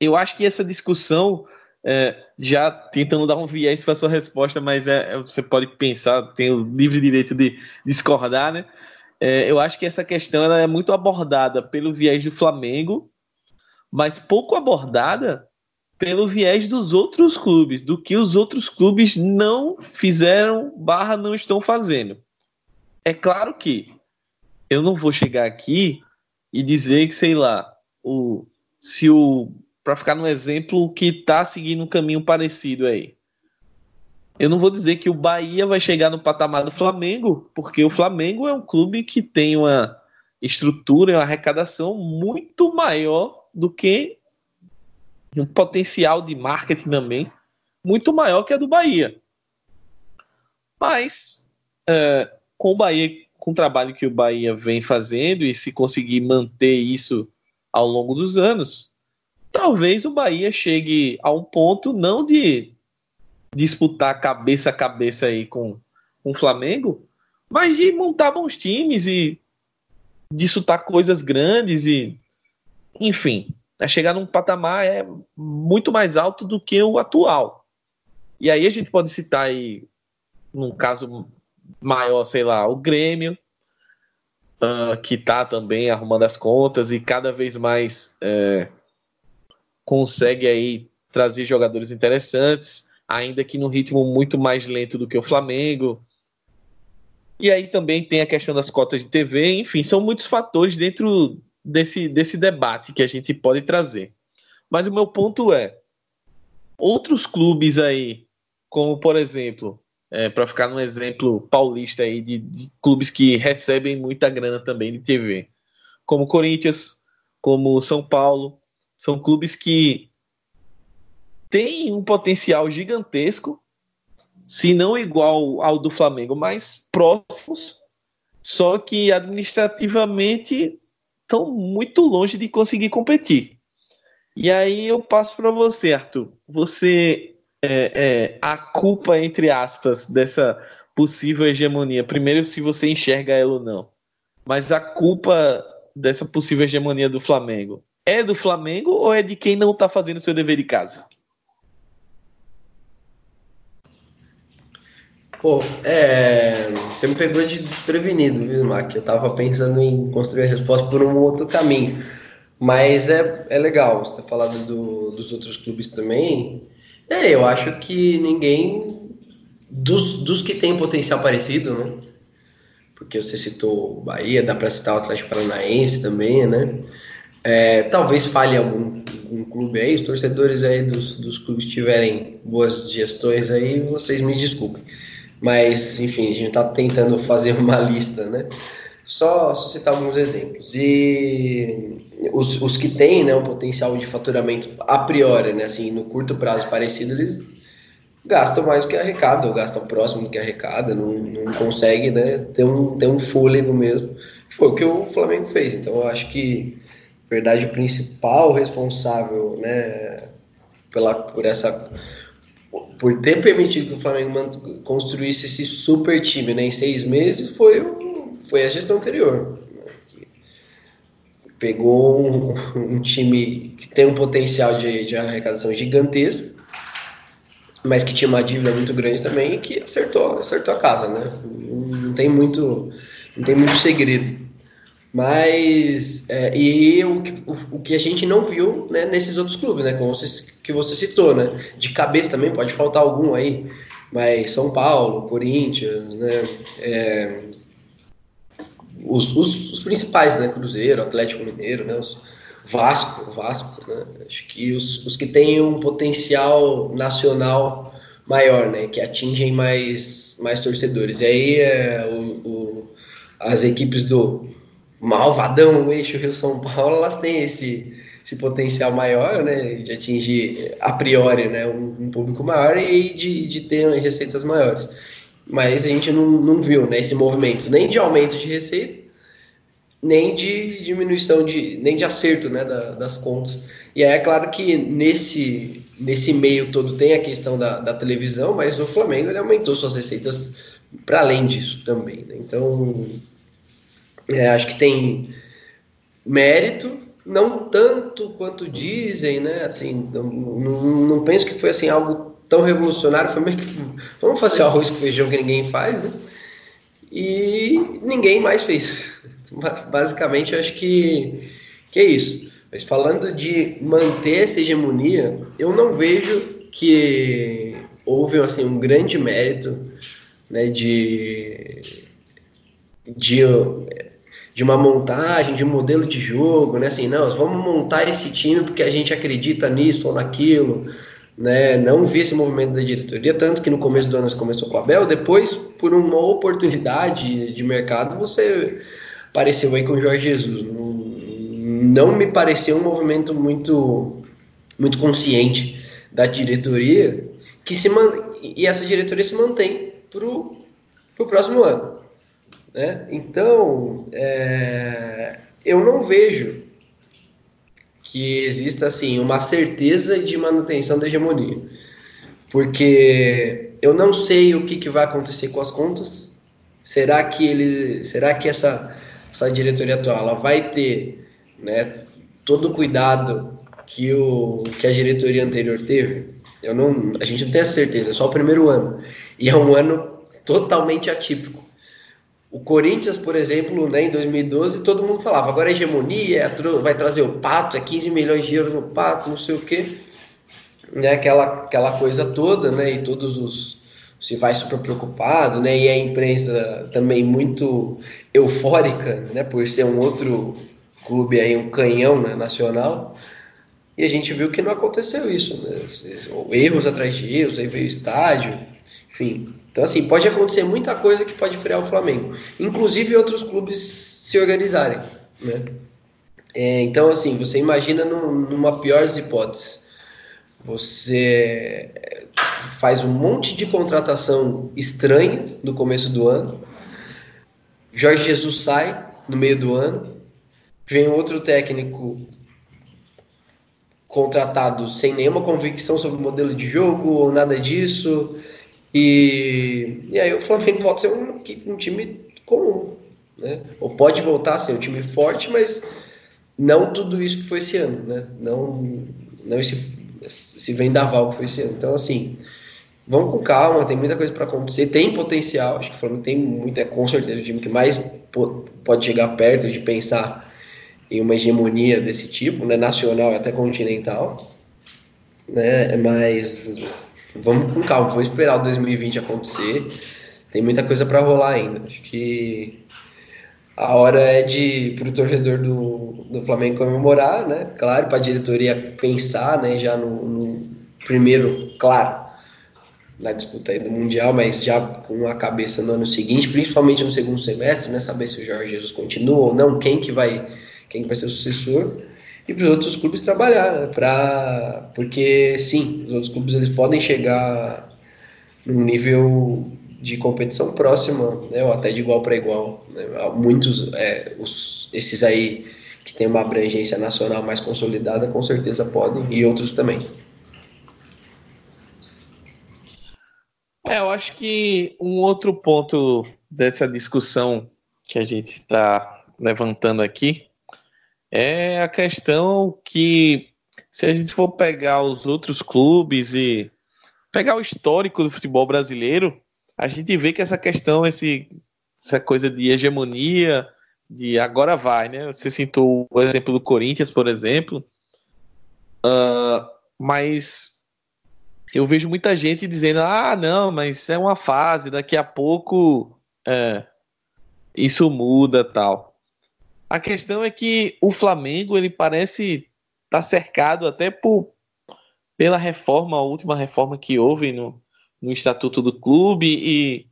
eu acho que essa discussão é, já tentando dar um viés para sua resposta, mas é, é, você pode pensar, tem o livre direito de discordar, né? É, eu acho que essa questão é muito abordada pelo viés do Flamengo, mas pouco abordada pelo viés dos outros clubes, do que os outros clubes não fizeram barra não estão fazendo. É claro que eu não vou chegar aqui e dizer que, sei lá, o, se o para ficar no exemplo que está seguindo um caminho parecido aí. Eu não vou dizer que o Bahia vai chegar no patamar do Flamengo, porque o Flamengo é um clube que tem uma estrutura e uma arrecadação muito maior do que um potencial de marketing também muito maior que a do Bahia. Mas é, com o Bahia, com o trabalho que o Bahia vem fazendo e se conseguir manter isso ao longo dos anos, talvez o Bahia chegue a um ponto não de disputar cabeça a cabeça aí com, com o Flamengo, mas de montar bons times e disputar coisas grandes e enfim, a chegar num patamar é muito mais alto do que o atual. E aí a gente pode citar aí, num caso maior, sei lá, o Grêmio, uh, que está também arrumando as contas e cada vez mais uh, consegue aí trazer jogadores interessantes, ainda que num ritmo muito mais lento do que o Flamengo. E aí também tem a questão das cotas de TV, enfim, são muitos fatores dentro desse, desse debate que a gente pode trazer. Mas o meu ponto é: outros clubes aí, como por exemplo, é, para ficar num exemplo paulista aí de, de, clubes que recebem muita grana também de TV, como Corinthians, como São Paulo, são clubes que têm um potencial gigantesco, se não igual ao do Flamengo, mas próximos, só que administrativamente estão muito longe de conseguir competir. E aí eu passo para você, Arthur. Você é, é, a culpa entre aspas dessa possível hegemonia. Primeiro, se você enxerga ela ou não. Mas a culpa dessa possível hegemonia do Flamengo é do Flamengo ou é de quem não está fazendo seu dever de casa? Pô, é, você me pegou de prevenido, viu, Mac? Eu tava pensando em construir a resposta por um outro caminho. Mas é, é legal você ter falado do, dos outros clubes também. É, eu acho que ninguém dos, dos que tem potencial parecido, né? Porque você citou Bahia, dá para citar o Atlético Paranaense também, né? É, talvez falhe algum, algum clube aí, os torcedores aí dos, dos clubes tiverem boas gestões aí, vocês me desculpem. Mas, enfim, a gente está tentando fazer uma lista, né? Só, só citar alguns exemplos. E os, os que têm né, um potencial de faturamento a priori, né, assim, no curto prazo parecido, eles gasta mais do que arrecada, ou gasta próximo do que arrecada, não, não consegue né, ter, um, ter um fôlego mesmo. Foi o que o Flamengo fez. Então eu acho que, verdade, o principal responsável né, pela, por essa por ter permitido que o Flamengo construísse esse super time né, em seis meses foi, o, foi a gestão anterior. Né, pegou um, um, time que tem um potencial de, de arrecadação gigantesco, mas que tinha uma dívida muito grande também e que acertou, acertou a casa, né? Não tem muito, não tem muito segredo. Mas, é, e o, o, o, que a gente não viu né, nesses outros clubes, né? Como você, que você citou, né? De cabeça também, pode faltar algum aí, mas São Paulo, Corinthians, né? É, os, os, os, principais, né? Cruzeiro, Atlético Mineiro, né? Os, Vasco, Vasco, né? Acho que os, os que têm um potencial nacional maior, né? Que atingem mais, mais torcedores. E aí é, o, o as equipes do malvadão, eixo Rio-São Paulo, elas têm esse, esse potencial maior, né, de atingir a priori, né, um, um público maior e de, de ter receitas maiores. Mas a gente não, não viu, né, esse movimento, nem de aumento de receita, nem de diminuição de, nem de acerto, né, da, das contas. E aí é claro que nesse nesse meio todo tem a questão da, da televisão, mas o Flamengo ele aumentou suas receitas para além disso também. Né? Então é, acho que tem mérito, não tanto quanto dizem, né? Assim, não, não, não, penso que foi assim algo tão revolucionário, foi meio que vamos fazer arroz com feijão que ninguém faz, né? E ninguém mais fez. [laughs] Basicamente, acho que, que é isso. Mas falando de manter essa hegemonia, eu não vejo que houve assim um grande mérito, né, de de de uma montagem, de um modelo de jogo, né? Assim, não, vamos montar esse time porque a gente acredita nisso ou naquilo, né? Não vi esse movimento da diretoria, tanto que no começo do ano começou com o Abel, depois, por uma oportunidade de mercado, você apareceu aí com o Jorge Jesus. Não, não me pareceu um movimento muito, muito consciente da diretoria que se man... e essa diretoria se mantém para o próximo ano. Né? Então, é, eu não vejo que exista assim uma certeza de manutenção da hegemonia, porque eu não sei o que, que vai acontecer com as contas. Será que ele, será que essa essa diretoria atual ela vai ter, né, todo o cuidado que o que a diretoria anterior teve? Eu não, a gente não tem a certeza, é só o primeiro ano e é um ano totalmente atípico o Corinthians, por exemplo, né, em 2012, todo mundo falava, agora é hegemonia, é vai trazer o Pato, é 15 milhões de euros no Pato, não sei o quê. Né, aquela, aquela coisa toda, né, e todos os... se vai super preocupado, né, e a imprensa também muito eufórica, né, por ser um outro clube aí, um canhão né, nacional. E a gente viu que não aconteceu isso, né? Erros atrás de erros, aí veio estádio, enfim, então, assim, pode acontecer muita coisa que pode frear o Flamengo. Inclusive outros clubes se organizarem, né? É, então, assim, você imagina no, numa pior das hipóteses. Você faz um monte de contratação estranha no começo do ano. Jorge Jesus sai no meio do ano. Vem outro técnico contratado sem nenhuma convicção sobre o modelo de jogo ou nada disso. E, e aí o Flamengo volta a ser um, um time comum. Né? Ou pode voltar a ser um time forte, mas não tudo isso que foi esse ano. Né? Não, não esse, esse vendaval que foi esse ano. Então, assim, vamos com calma, tem muita coisa para acontecer, tem potencial, acho que o Flamengo tem muito, é com certeza o time que mais pode chegar perto de pensar em uma hegemonia desse tipo, né, nacional e até continental, né, mas vamos com calma, vamos esperar o 2020 acontecer. Tem muita coisa para rolar ainda. Acho que a hora é de para o torcedor do, do Flamengo comemorar, né? Claro, para a diretoria pensar, né? Já no, no, primeiro, claro, na disputa aí do mundial, mas já com a cabeça no ano seguinte, principalmente no segundo semestre, né? Saber se o Jorge Jesus continua ou não, quem que vai, quem que vai ser o sucessor e para os outros clubes trabalhar, né? Pra, porque sim, os outros clubes eles podem chegar num nível de competição próxima, né, ou até de igual para igual. Né? Muitos, é, os, esses aí que têm uma abrangência nacional mais consolidada, com certeza podem, e outros também. É, eu acho que um outro ponto dessa discussão que a gente está levantando aqui é a questão que, se a gente for pegar os outros clubes e pegar o histórico do futebol brasileiro, a gente vê que essa questão, esse, essa coisa de hegemonia, de agora vai, né? Você citou o exemplo do Corinthians, por exemplo, uh, mas eu vejo muita gente dizendo: ah, não, mas é uma fase, daqui a pouco é, isso muda tal. A questão é que o Flamengo ele parece estar tá cercado até por pela reforma, a última reforma que houve no, no estatuto do clube e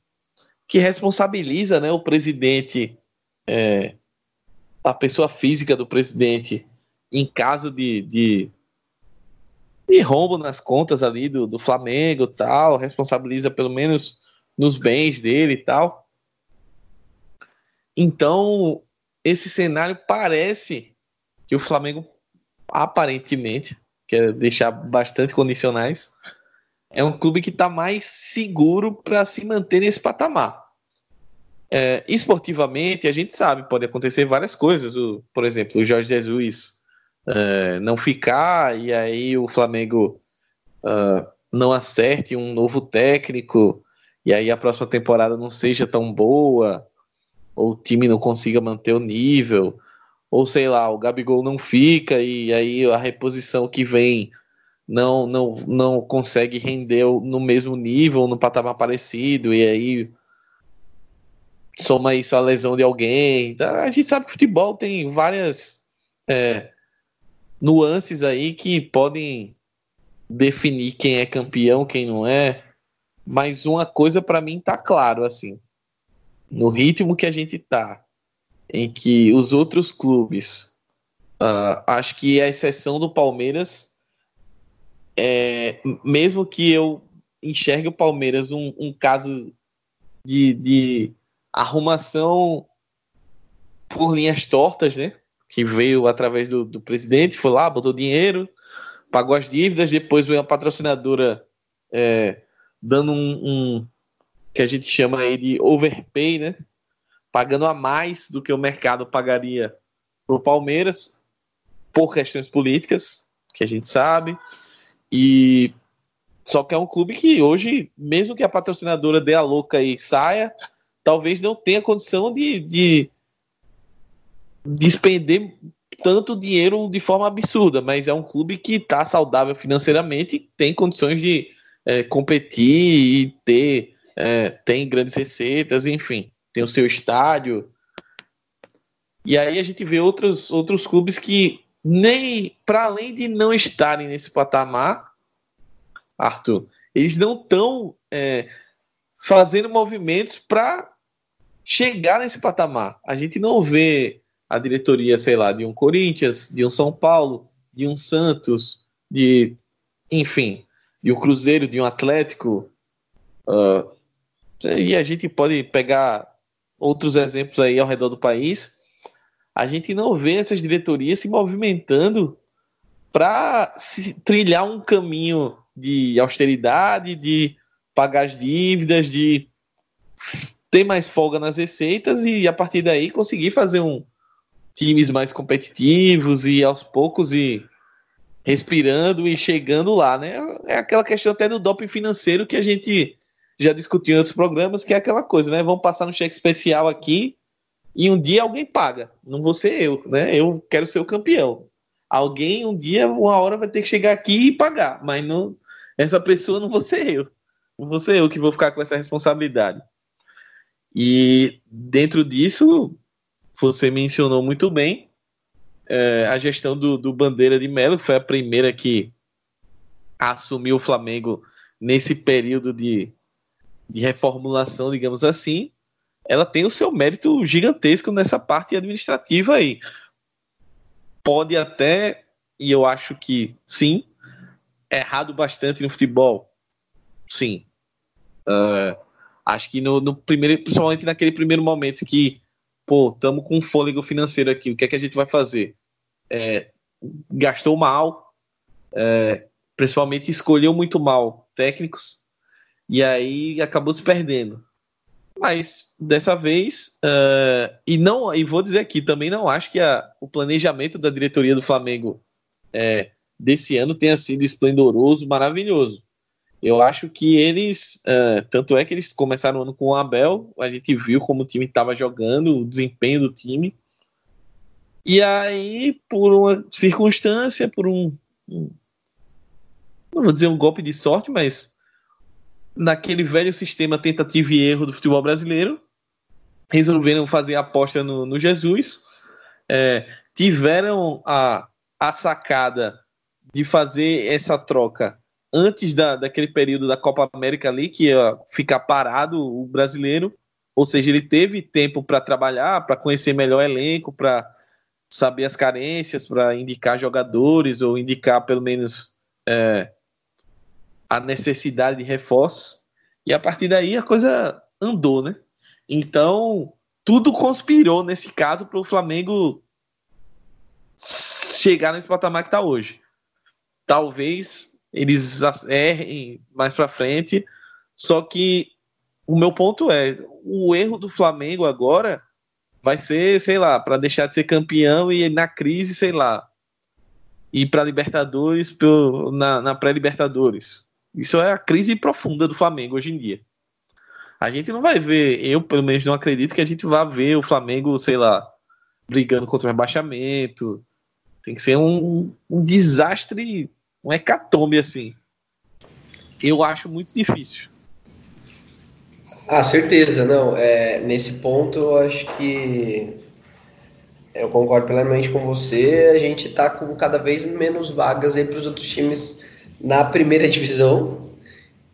que responsabiliza né, o presidente, é, a pessoa física do presidente, em caso de, de, de rombo nas contas ali do, do Flamengo tal, responsabiliza pelo menos nos bens dele e tal. Então, esse cenário parece que o Flamengo aparentemente quer deixar bastante condicionais é um clube que está mais seguro para se manter nesse patamar. É, esportivamente, a gente sabe, pode acontecer várias coisas. O, por exemplo, o Jorge Jesus é, não ficar e aí o Flamengo uh, não acerte um novo técnico e aí a próxima temporada não seja tão boa, ou o time não consiga manter o nível, ou sei lá, o Gabigol não fica e aí a reposição que vem não, não, não consegue render no mesmo nível, no patamar parecido, e aí soma isso a lesão de alguém. Então, a gente sabe que futebol tem várias é, nuances aí que podem definir quem é campeão, quem não é. Mas uma coisa para mim tá claro assim, no ritmo que a gente tá, em que os outros clubes, uh, acho que a exceção do Palmeiras é, mesmo que eu enxergue o Palmeiras um, um caso de, de arrumação por linhas tortas, né? Que veio através do, do presidente, foi lá, botou dinheiro, pagou as dívidas, depois veio a patrocinadora é, dando um, um, que a gente chama aí de overpay, né? Pagando a mais do que o mercado pagaria para o Palmeiras por questões políticas, que a gente sabe. E só que é um clube que hoje, mesmo que a patrocinadora dê a louca e saia, talvez não tenha condição de, de, de expender tanto dinheiro de forma absurda, mas é um clube que está saudável financeiramente, tem condições de é, competir e ter é, tem grandes receitas, enfim, tem o seu estádio. E aí a gente vê outros, outros clubes que nem para além de não estarem nesse patamar, Arthur, eles não estão é, fazendo movimentos para chegar nesse patamar. A gente não vê a diretoria, sei lá, de um Corinthians, de um São Paulo, de um Santos, de enfim, de um Cruzeiro, de um Atlético. Uh, e a gente pode pegar outros exemplos aí ao redor do país a gente não vê essas diretorias se movimentando para trilhar um caminho de austeridade, de pagar as dívidas, de ter mais folga nas receitas e a partir daí conseguir fazer um times mais competitivos e aos poucos e respirando e chegando lá, né? É aquela questão até do doping financeiro que a gente já discutiu em outros programas, que é aquela coisa, né? Vamos passar no cheque especial aqui e um dia alguém paga. Não vou ser eu, né? Eu quero ser o campeão. Alguém um dia, uma hora, vai ter que chegar aqui e pagar, mas não, essa pessoa não vou ser eu. Não vou ser eu que vou ficar com essa responsabilidade. E dentro disso, você mencionou muito bem é, a gestão do, do Bandeira de Melo, que foi a primeira que assumiu o Flamengo nesse período de, de reformulação, digamos assim ela tem o seu mérito gigantesco nessa parte administrativa aí. Pode até, e eu acho que sim, errado bastante no futebol. Sim. Uh, acho que no, no, primeiro, principalmente naquele primeiro momento que, pô, estamos com um fôlego financeiro aqui, o que é que a gente vai fazer? É, gastou mal, é, principalmente escolheu muito mal técnicos, e aí acabou se perdendo. Mas dessa vez, uh, e não, e vou dizer aqui, também não acho que a, o planejamento da diretoria do Flamengo é, desse ano tenha sido esplendoroso, maravilhoso. Eu acho que eles, uh, tanto é que eles começaram o ano com o Abel, a gente viu como o time estava jogando, o desempenho do time. E aí, por uma circunstância, por um, um não vou dizer um golpe de sorte, mas naquele velho sistema tentativa e erro do futebol brasileiro, resolveram fazer a aposta no, no Jesus, é, tiveram a, a sacada de fazer essa troca antes da, daquele período da Copa América ali, que ia ficar parado o brasileiro, ou seja, ele teve tempo para trabalhar, para conhecer melhor o elenco, para saber as carências, para indicar jogadores ou indicar pelo menos é, a necessidade de reforços. E a partir daí a coisa andou, né? Então, tudo conspirou nesse caso para o Flamengo chegar nesse patamar que está hoje. Talvez eles errem mais para frente, só que o meu ponto é: o erro do Flamengo agora vai ser, sei lá, para deixar de ser campeão e na crise, sei lá, ir para Libertadores na, na pré-Libertadores. Isso é a crise profunda do Flamengo hoje em dia. A gente não vai ver, eu pelo menos não acredito que a gente vá ver o Flamengo, sei lá, brigando contra o rebaixamento. Tem que ser um, um desastre, um hecatombe assim. Eu acho muito difícil. Ah, certeza, não. É, nesse ponto, eu acho que eu concordo plenamente com você. A gente está com cada vez menos vagas aí para os outros times na primeira divisão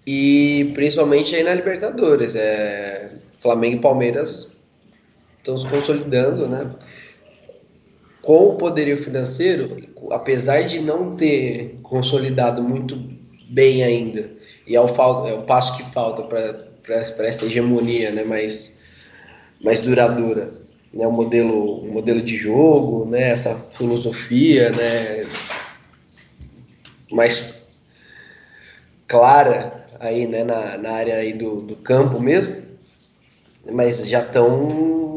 e principalmente aí na Libertadores. É, Flamengo e Palmeiras estão se consolidando, né? Com o poderio financeiro, apesar de não ter consolidado muito bem ainda, e é o, é o passo que falta para essa hegemonia né, mais, mais duradoura, né, o modelo, o modelo de jogo, né, essa filosofia né, mais clara aí, né, na, na área aí do, do campo mesmo, mas já estão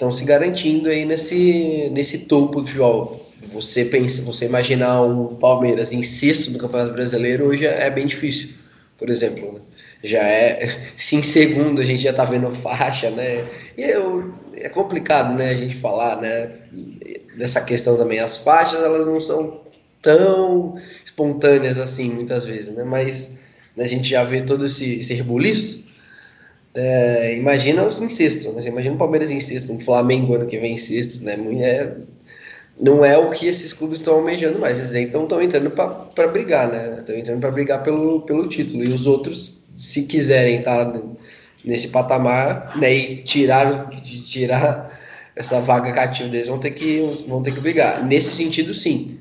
estão se garantindo aí nesse, nesse topo do futebol. Você pensa, você imaginar um Palmeiras em sexto do Campeonato Brasileiro hoje é bem difícil, por exemplo. Né? Já é, [laughs] se em segundo a gente já tá vendo faixa, né? E eu, é complicado, né, a gente falar, né, dessa questão também. As faixas, elas não são tão espontâneas assim, muitas vezes, né? Mas a gente já vê todo esse, esse rebuliço. É, imagina os incestos, né? imagina o Palmeiras em sexto, um Flamengo ano que vem em sexto, né? É, não é o que esses clubes estão almejando mais. Eles então estão entrando para brigar, né? Estão entrando para brigar pelo, pelo título. E os outros, se quiserem estar nesse patamar, né, e tirar, tirar essa vaga cativa deles, vão ter que, vão ter que brigar. Nesse sentido, sim.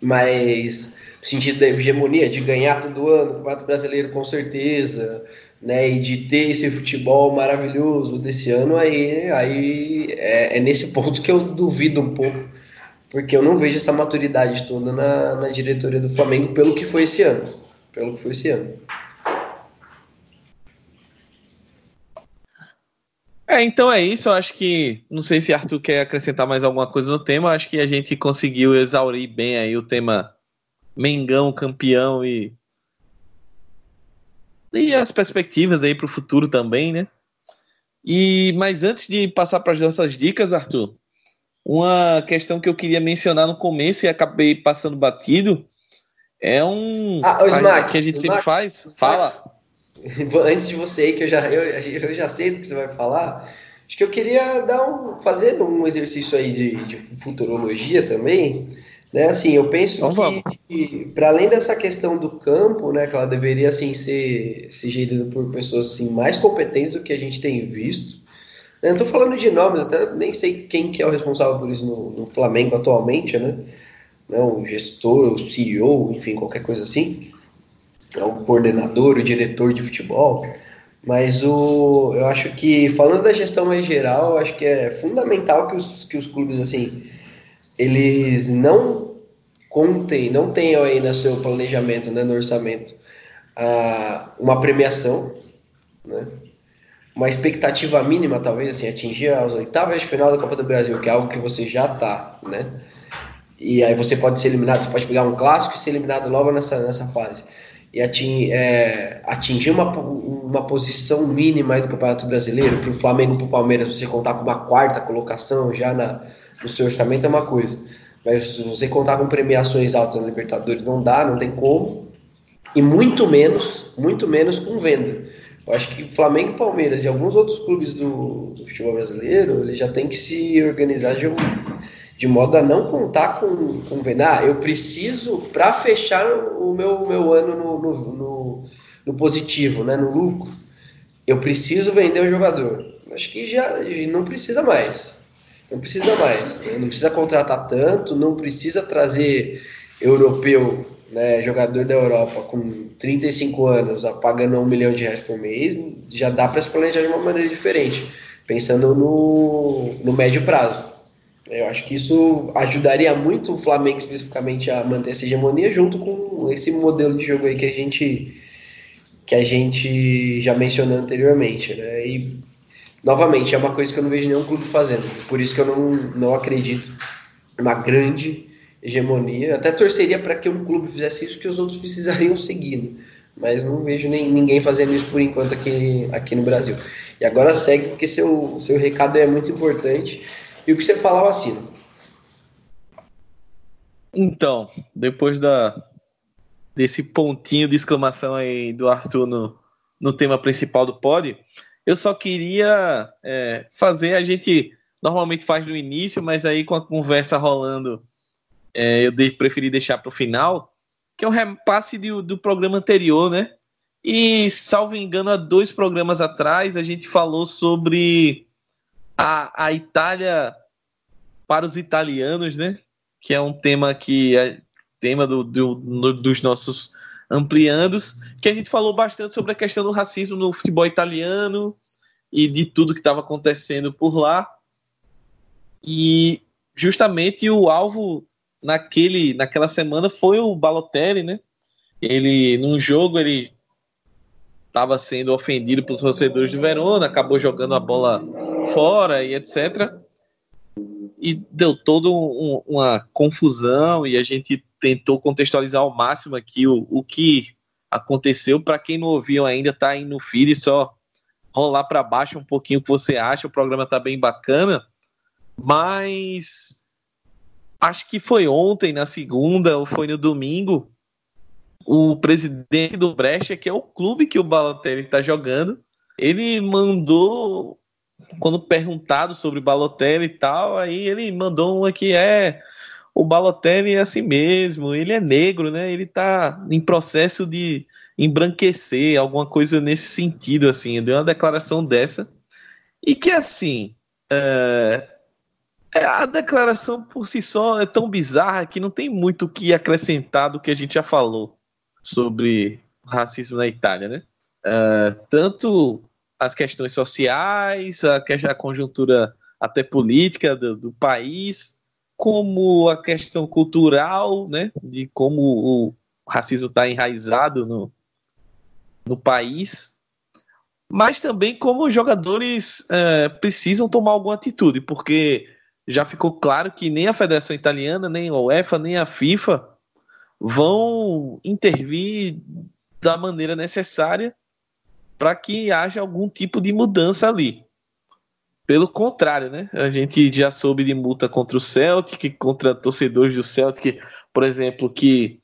Mas no sentido da hegemonia, de ganhar todo ano, o Campeonato Brasileiro com certeza, né, e de ter esse futebol maravilhoso desse ano, aí, aí é, é, nesse ponto que eu duvido um pouco, porque eu não vejo essa maturidade toda na, na diretoria do Flamengo pelo que foi esse ano, pelo que foi esse ano. É, então é isso. Eu acho que. Não sei se Arthur quer acrescentar mais alguma coisa no tema. Acho que a gente conseguiu exaurir bem aí o tema Mengão campeão e. E as perspectivas aí para o futuro também, né? E mas antes de passar para as nossas dicas, Arthur, uma questão que eu queria mencionar no começo e acabei passando batido é um ah, o Smack, que a gente sempre faz. Fala. [laughs] Antes de você aí que eu já eu, eu já sei do que você vai falar, acho que eu queria dar um fazer um exercício aí de, de futurologia também né, assim, eu penso então, que, para além dessa questão do campo, né, que ela deveria assim ser, ser gerida por pessoas assim mais competentes do que a gente tem visto. Né, não estou falando de nomes, até nem sei quem que é o responsável por isso no, no Flamengo atualmente, né? né o gestor, o CEO, enfim, qualquer coisa assim. É o coordenador, o diretor de futebol. Mas o, eu acho que, falando da gestão mais geral, acho que é fundamental que os, que os clubes, assim, eles não contem, não tenham aí no seu planejamento, né, no orçamento, uh, uma premiação, né? uma expectativa mínima, talvez, assim, atingir as oitavas de final da Copa do Brasil, que é algo que você já tá, né? E aí você pode ser eliminado, você pode pegar um clássico e ser eliminado logo nessa, nessa fase. E atingir, é, atingir uma, uma posição mínima do Campeonato Brasileiro, para o Flamengo e para o Palmeiras, você contar com uma quarta colocação já na, no seu orçamento é uma coisa. Mas você contar com premiações altas na Libertadores, não dá, não tem como. E muito menos, muito menos com venda. Eu acho que Flamengo Palmeiras e alguns outros clubes do, do futebol brasileiro, eles já têm que se organizar de, de modo a não contar com, com venda. Ah, eu preciso, para fechar o meu, meu ano no, no, no, no positivo, né, no lucro, eu preciso vender o jogador. Acho que já não precisa mais. Não precisa mais. Né? Não precisa contratar tanto, não precisa trazer europeu, né, jogador da Europa com 35 anos, pagando um milhão de reais por mês, já dá para se planejar de uma maneira diferente, pensando no, no médio prazo. Eu acho que isso ajudaria muito o Flamengo especificamente a manter essa hegemonia junto com esse modelo de jogo aí que a gente que a gente já mencionou anteriormente, né? E novamente, é uma coisa que eu não vejo nenhum clube fazendo. Por isso que eu não, não acredito numa grande hegemonia. Até torceria para que um clube fizesse isso, que os outros precisariam seguir. Né? Mas não vejo nem, ninguém fazendo isso por enquanto aqui, aqui no Brasil. E agora segue, porque seu, seu recado é muito importante. E o que você falava assim? Então, depois da, desse pontinho de exclamação aí do Arthur no, no tema principal do pódio, eu só queria é, fazer, a gente normalmente faz no início, mas aí com a conversa rolando, é, eu de, preferi deixar para o final, que é o repasse de, do programa anterior, né? E, salvo engano, há dois programas atrás, a gente falou sobre a, a Itália para os italianos, né? Que é um tema que é tema do, do, do, dos nossos ampliandos, que a gente falou bastante sobre a questão do racismo no futebol italiano e de tudo que estava acontecendo por lá. E justamente o alvo naquele, naquela semana foi o Balotelli, né? Ele, num jogo, ele estava sendo ofendido pelos torcedores de Verona, acabou jogando a bola fora e etc. E deu toda um, uma confusão e a gente tentou contextualizar ao máximo aqui o, o que aconteceu. Para quem não ouviu ainda, tá aí no feed, só rolar para baixo um pouquinho o que você acha. O programa tá bem bacana, mas acho que foi ontem, na segunda, ou foi no domingo, o presidente do Brecha, que é o clube que o Balotelli está jogando, ele mandou, quando perguntado sobre Balotelli e tal, aí ele mandou uma que é o Balotelli é assim mesmo, ele é negro, né? Ele tá em processo de embranquecer, alguma coisa nesse sentido, assim. Deu uma declaração dessa. E que, assim, é... é a declaração por si só é tão bizarra que não tem muito o que acrescentar do que a gente já falou sobre racismo na Itália, né? É... tanto as questões sociais, a, a conjuntura até política do, do país, como a questão cultural, né, de como o racismo está enraizado no, no país, mas também como os jogadores é, precisam tomar alguma atitude, porque já ficou claro que nem a Federação Italiana, nem a UEFA, nem a FIFA vão intervir da maneira necessária para que haja algum tipo de mudança ali. Pelo contrário, né? A gente já soube de multa contra o Celtic, contra torcedores do Celtic, por exemplo, que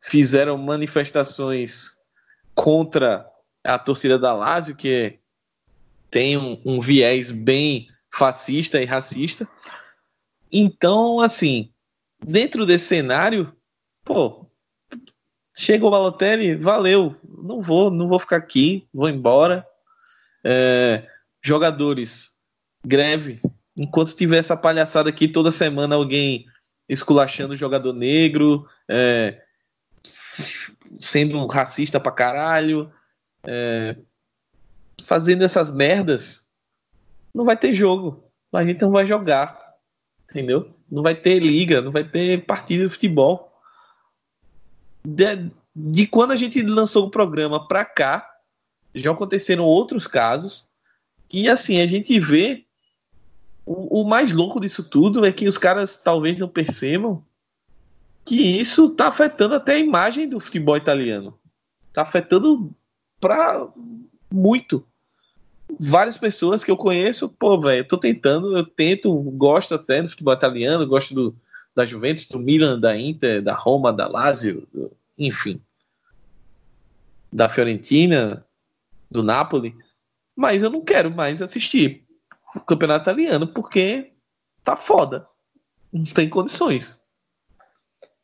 fizeram manifestações contra a torcida da Lazio, que tem um, um viés bem fascista e racista. Então, assim, dentro desse cenário, pô, chega o Balotelli, valeu, não vou, não vou ficar aqui, vou embora. É, jogadores greve. Enquanto tiver essa palhaçada aqui toda semana, alguém esculachando o jogador negro, é, sendo um racista pra caralho, é, fazendo essas merdas, não vai ter jogo. A gente não vai jogar. Entendeu? Não vai ter liga, não vai ter partida de futebol. De, de quando a gente lançou o programa pra cá, já aconteceram outros casos. E assim, a gente vê. O, o mais louco disso tudo é que os caras talvez não percebam que isso tá afetando até a imagem do futebol italiano. Tá afetando pra muito. Várias pessoas que eu conheço, pô, velho, tô tentando, eu tento, gosto até do futebol italiano, gosto do, da Juventus, do Milan, da Inter, da Roma, da Lazio, do, enfim. Da Fiorentina, do Napoli, mas eu não quero mais assistir o campeonato italiano porque tá foda. Não tem condições.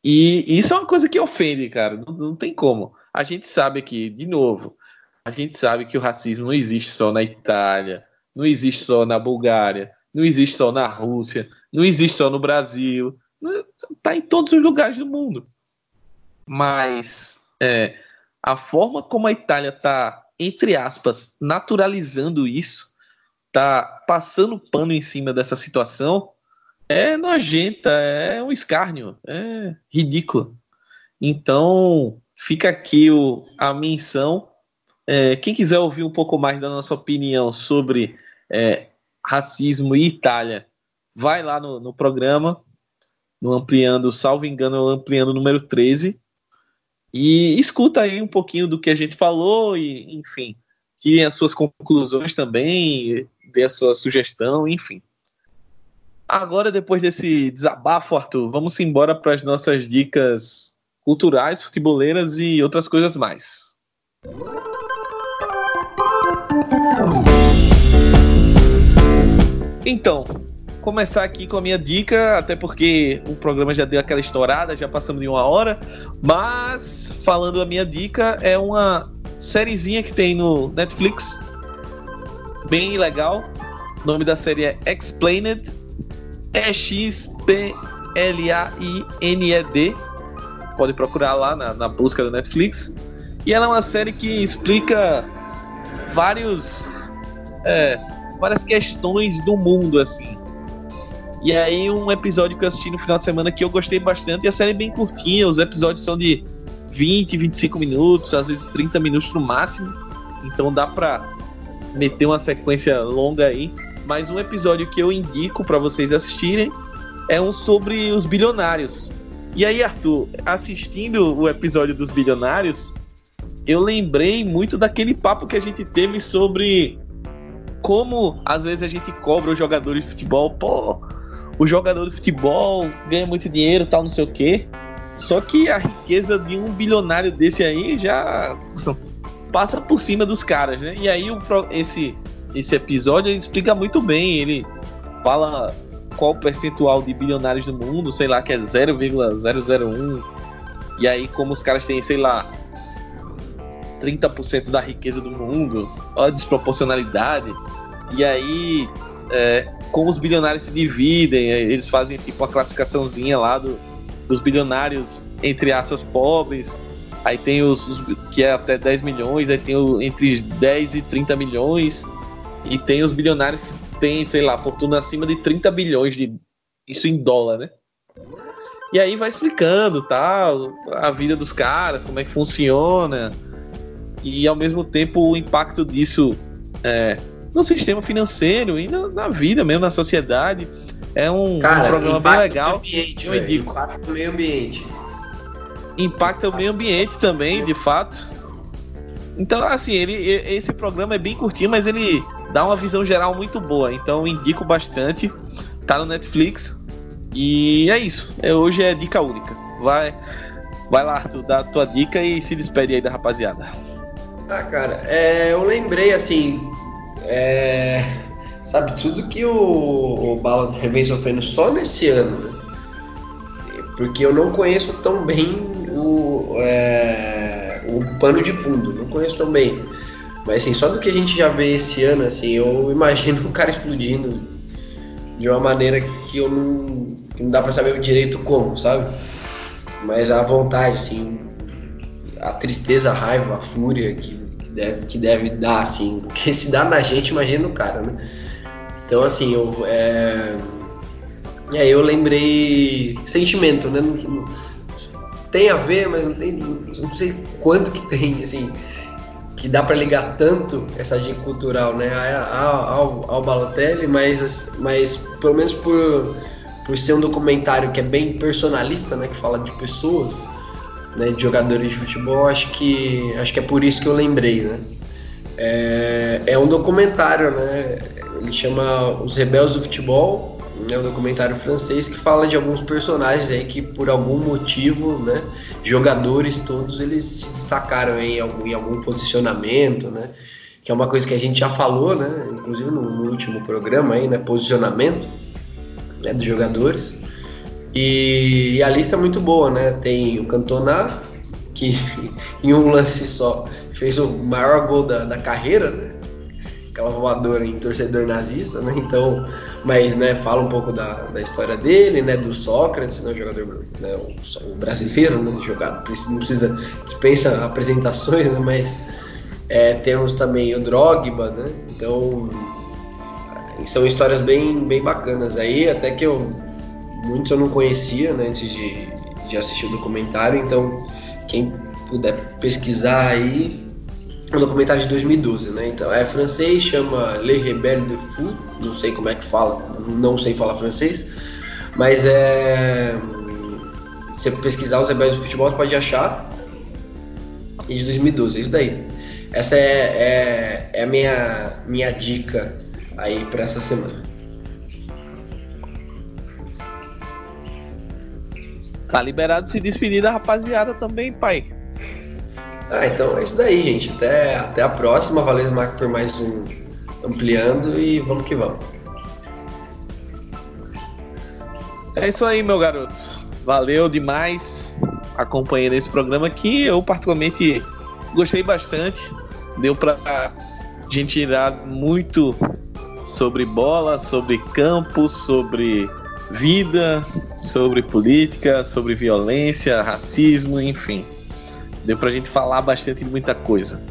E isso é uma coisa que ofende, cara. Não, não tem como. A gente sabe que, de novo, a gente sabe que o racismo não existe só na Itália, não existe só na Bulgária, não existe só na Rússia, não existe só no Brasil. Tá em todos os lugares do mundo. Mas é, a forma como a Itália tá entre aspas, naturalizando isso, tá passando pano em cima dessa situação, é nojenta, é um escárnio, é ridículo. Então, fica aqui o, a menção. É, quem quiser ouvir um pouco mais da nossa opinião sobre é, racismo e Itália, vai lá no, no programa, no Ampliando, salvo engano, Ampliando número 13, e escuta aí um pouquinho do que a gente falou e, enfim, tirem as suas conclusões também, dê a sua sugestão, enfim. Agora, depois desse desabafo, Arthur, vamos embora para as nossas dicas culturais, futeboleiras e outras coisas mais. Então, começar aqui com a minha dica, até porque o programa já deu aquela estourada, já passamos de uma hora. Mas, falando a minha dica, é uma sériezinha que tem no Netflix, bem legal. O nome da série é Explained, E-X-P-L-A-I-N-E-D. Pode procurar lá na, na busca do Netflix. E ela é uma série que explica vários. É, várias questões do mundo, assim. E aí, um episódio que eu assisti no final de semana que eu gostei bastante. E a série é bem curtinha, os episódios são de 20, 25 minutos, às vezes 30 minutos no máximo. Então dá pra meter uma sequência longa aí. Mas um episódio que eu indico para vocês assistirem é um sobre os bilionários. E aí, Arthur, assistindo o episódio dos bilionários, eu lembrei muito daquele papo que a gente teve sobre como às vezes a gente cobra os jogadores de futebol, pô, o jogador de futebol ganha muito dinheiro, tal, não sei o quê. Só que a riqueza de um bilionário desse aí já passa por cima dos caras, né? E aí o, esse, esse episódio ele explica muito bem. Ele fala qual o percentual de bilionários do mundo, sei lá, que é 0,001. E aí como os caras têm, sei lá, 30% da riqueza do mundo, a desproporcionalidade. E aí é, como os bilionários se dividem, eles fazem tipo uma classificaçãozinha lá do, dos bilionários entre aspas pobres. Aí tem os, os, que é até 10 milhões, aí tem o, entre 10 e 30 milhões, e tem os bilionários que tem, sei lá, fortuna acima de 30 bilhões de isso em dólar, né? E aí vai explicando tal, a vida dos caras, como é que funciona, e ao mesmo tempo o impacto disso é, no sistema financeiro e na, na vida mesmo, na sociedade. É um, Cara, um programa bem legal. Ambiente, eu indico. Impacta o meio ambiente. Impacta o meio ambiente também, de fato. Então, assim, ele, esse programa é bem curtinho, mas ele dá uma visão geral muito boa. Então, indico bastante. Tá no Netflix. E é isso. É, hoje é dica única. Vai, vai lá, Arthur, dá a tua dica e se despede aí da rapaziada. Ah, cara, é, eu lembrei assim, é, sabe, tudo que o, o Bala vem sofrendo só nesse ano, né? Porque eu não conheço tão bem o, é, o pano de fundo, não conheço tão bem. Mas assim, só do que a gente já vê esse ano, assim, eu imagino o cara explodindo de uma maneira que eu não, que não dá pra saber direito como, sabe? Mas a vontade, assim, a tristeza, a raiva, a fúria que deve, que deve dar, assim. Porque se dá na gente, imagina no cara, né? Então, assim, eu. É... E aí eu lembrei. Sentimento, né? Não, não, tem a ver, mas não tem. Não sei quanto que tem, assim. Que dá para ligar tanto essa dica cultural, né? Ao, ao, ao Balotelli, mas, mas pelo menos por, por ser um documentário que é bem personalista, né? Que fala de pessoas né, de jogadores de futebol, acho que, acho que é por isso que eu lembrei, né? É, é um documentário, né? Ele chama Os Rebeldes do Futebol, é um documentário francês que fala de alguns personagens aí que por algum motivo, né, jogadores todos eles se destacaram em algum, em algum posicionamento, né? Que é uma coisa que a gente já falou, né? Inclusive no, no último programa aí, né? Posicionamento né, dos jogadores. E, e, a lista é muito boa, né? Tem o Cantona, que [laughs] em um lance só fez o maior gol da, da carreira, né? Aquela voadora em torcedor nazista, né? Então, mas, né, fala um pouco da, da história dele, né? Do Sócrates, né? O jogador, né, o, o brasileiro, né? Jogado, não precisa, dispensa apresentações, né? Mas é, temos também o Drogba, né? Então, são histórias bem, bem bacanas aí, até que eu muitos eu não conhecia né, antes de, de assistir o documentário, então quem puder pesquisar aí, é um documentário de 2012, né? Então é francês, chama Les Rebelles de Fou, não sei como é que fala, não sei falar francês, mas é. Se pesquisar os Rebeldes do Futebol, você pode achar. E de 2012, é isso daí. Essa é, é, é a minha, minha dica aí para essa semana. Tá liberado se despedir da rapaziada também, pai. Ah, então é isso daí, gente. Até, até a próxima. Valeu, Marco, por mais um ampliando e vamos que vamos. É isso aí, meu garoto. Valeu demais acompanhando esse programa que eu particularmente gostei bastante. Deu pra gente tirar muito sobre bola, sobre campo, sobre vida, sobre política, sobre violência, racismo, enfim. Deu pra gente falar bastante de muita coisa.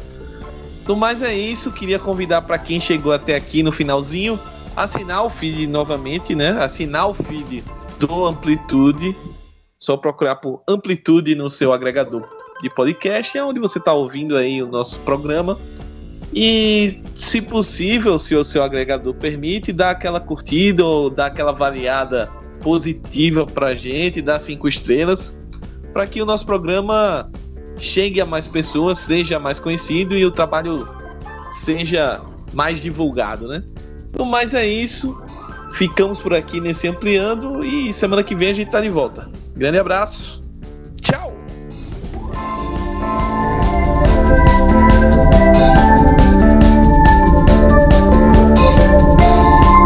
Então, mais é isso. Queria convidar para quem chegou até aqui no finalzinho, assinar o feed novamente, né? Assinar o feed do Amplitude. Só procurar por Amplitude no seu agregador de podcast, é onde você está ouvindo aí o nosso programa. E, se possível, se o seu agregador permite, dá aquela curtida ou dá aquela variada positiva pra gente, dá cinco estrelas, para que o nosso programa chegue a mais pessoas, seja mais conhecido e o trabalho seja mais divulgado, né? No mais é isso. Ficamos por aqui nesse ampliando e semana que vem a gente tá de volta. Grande abraço.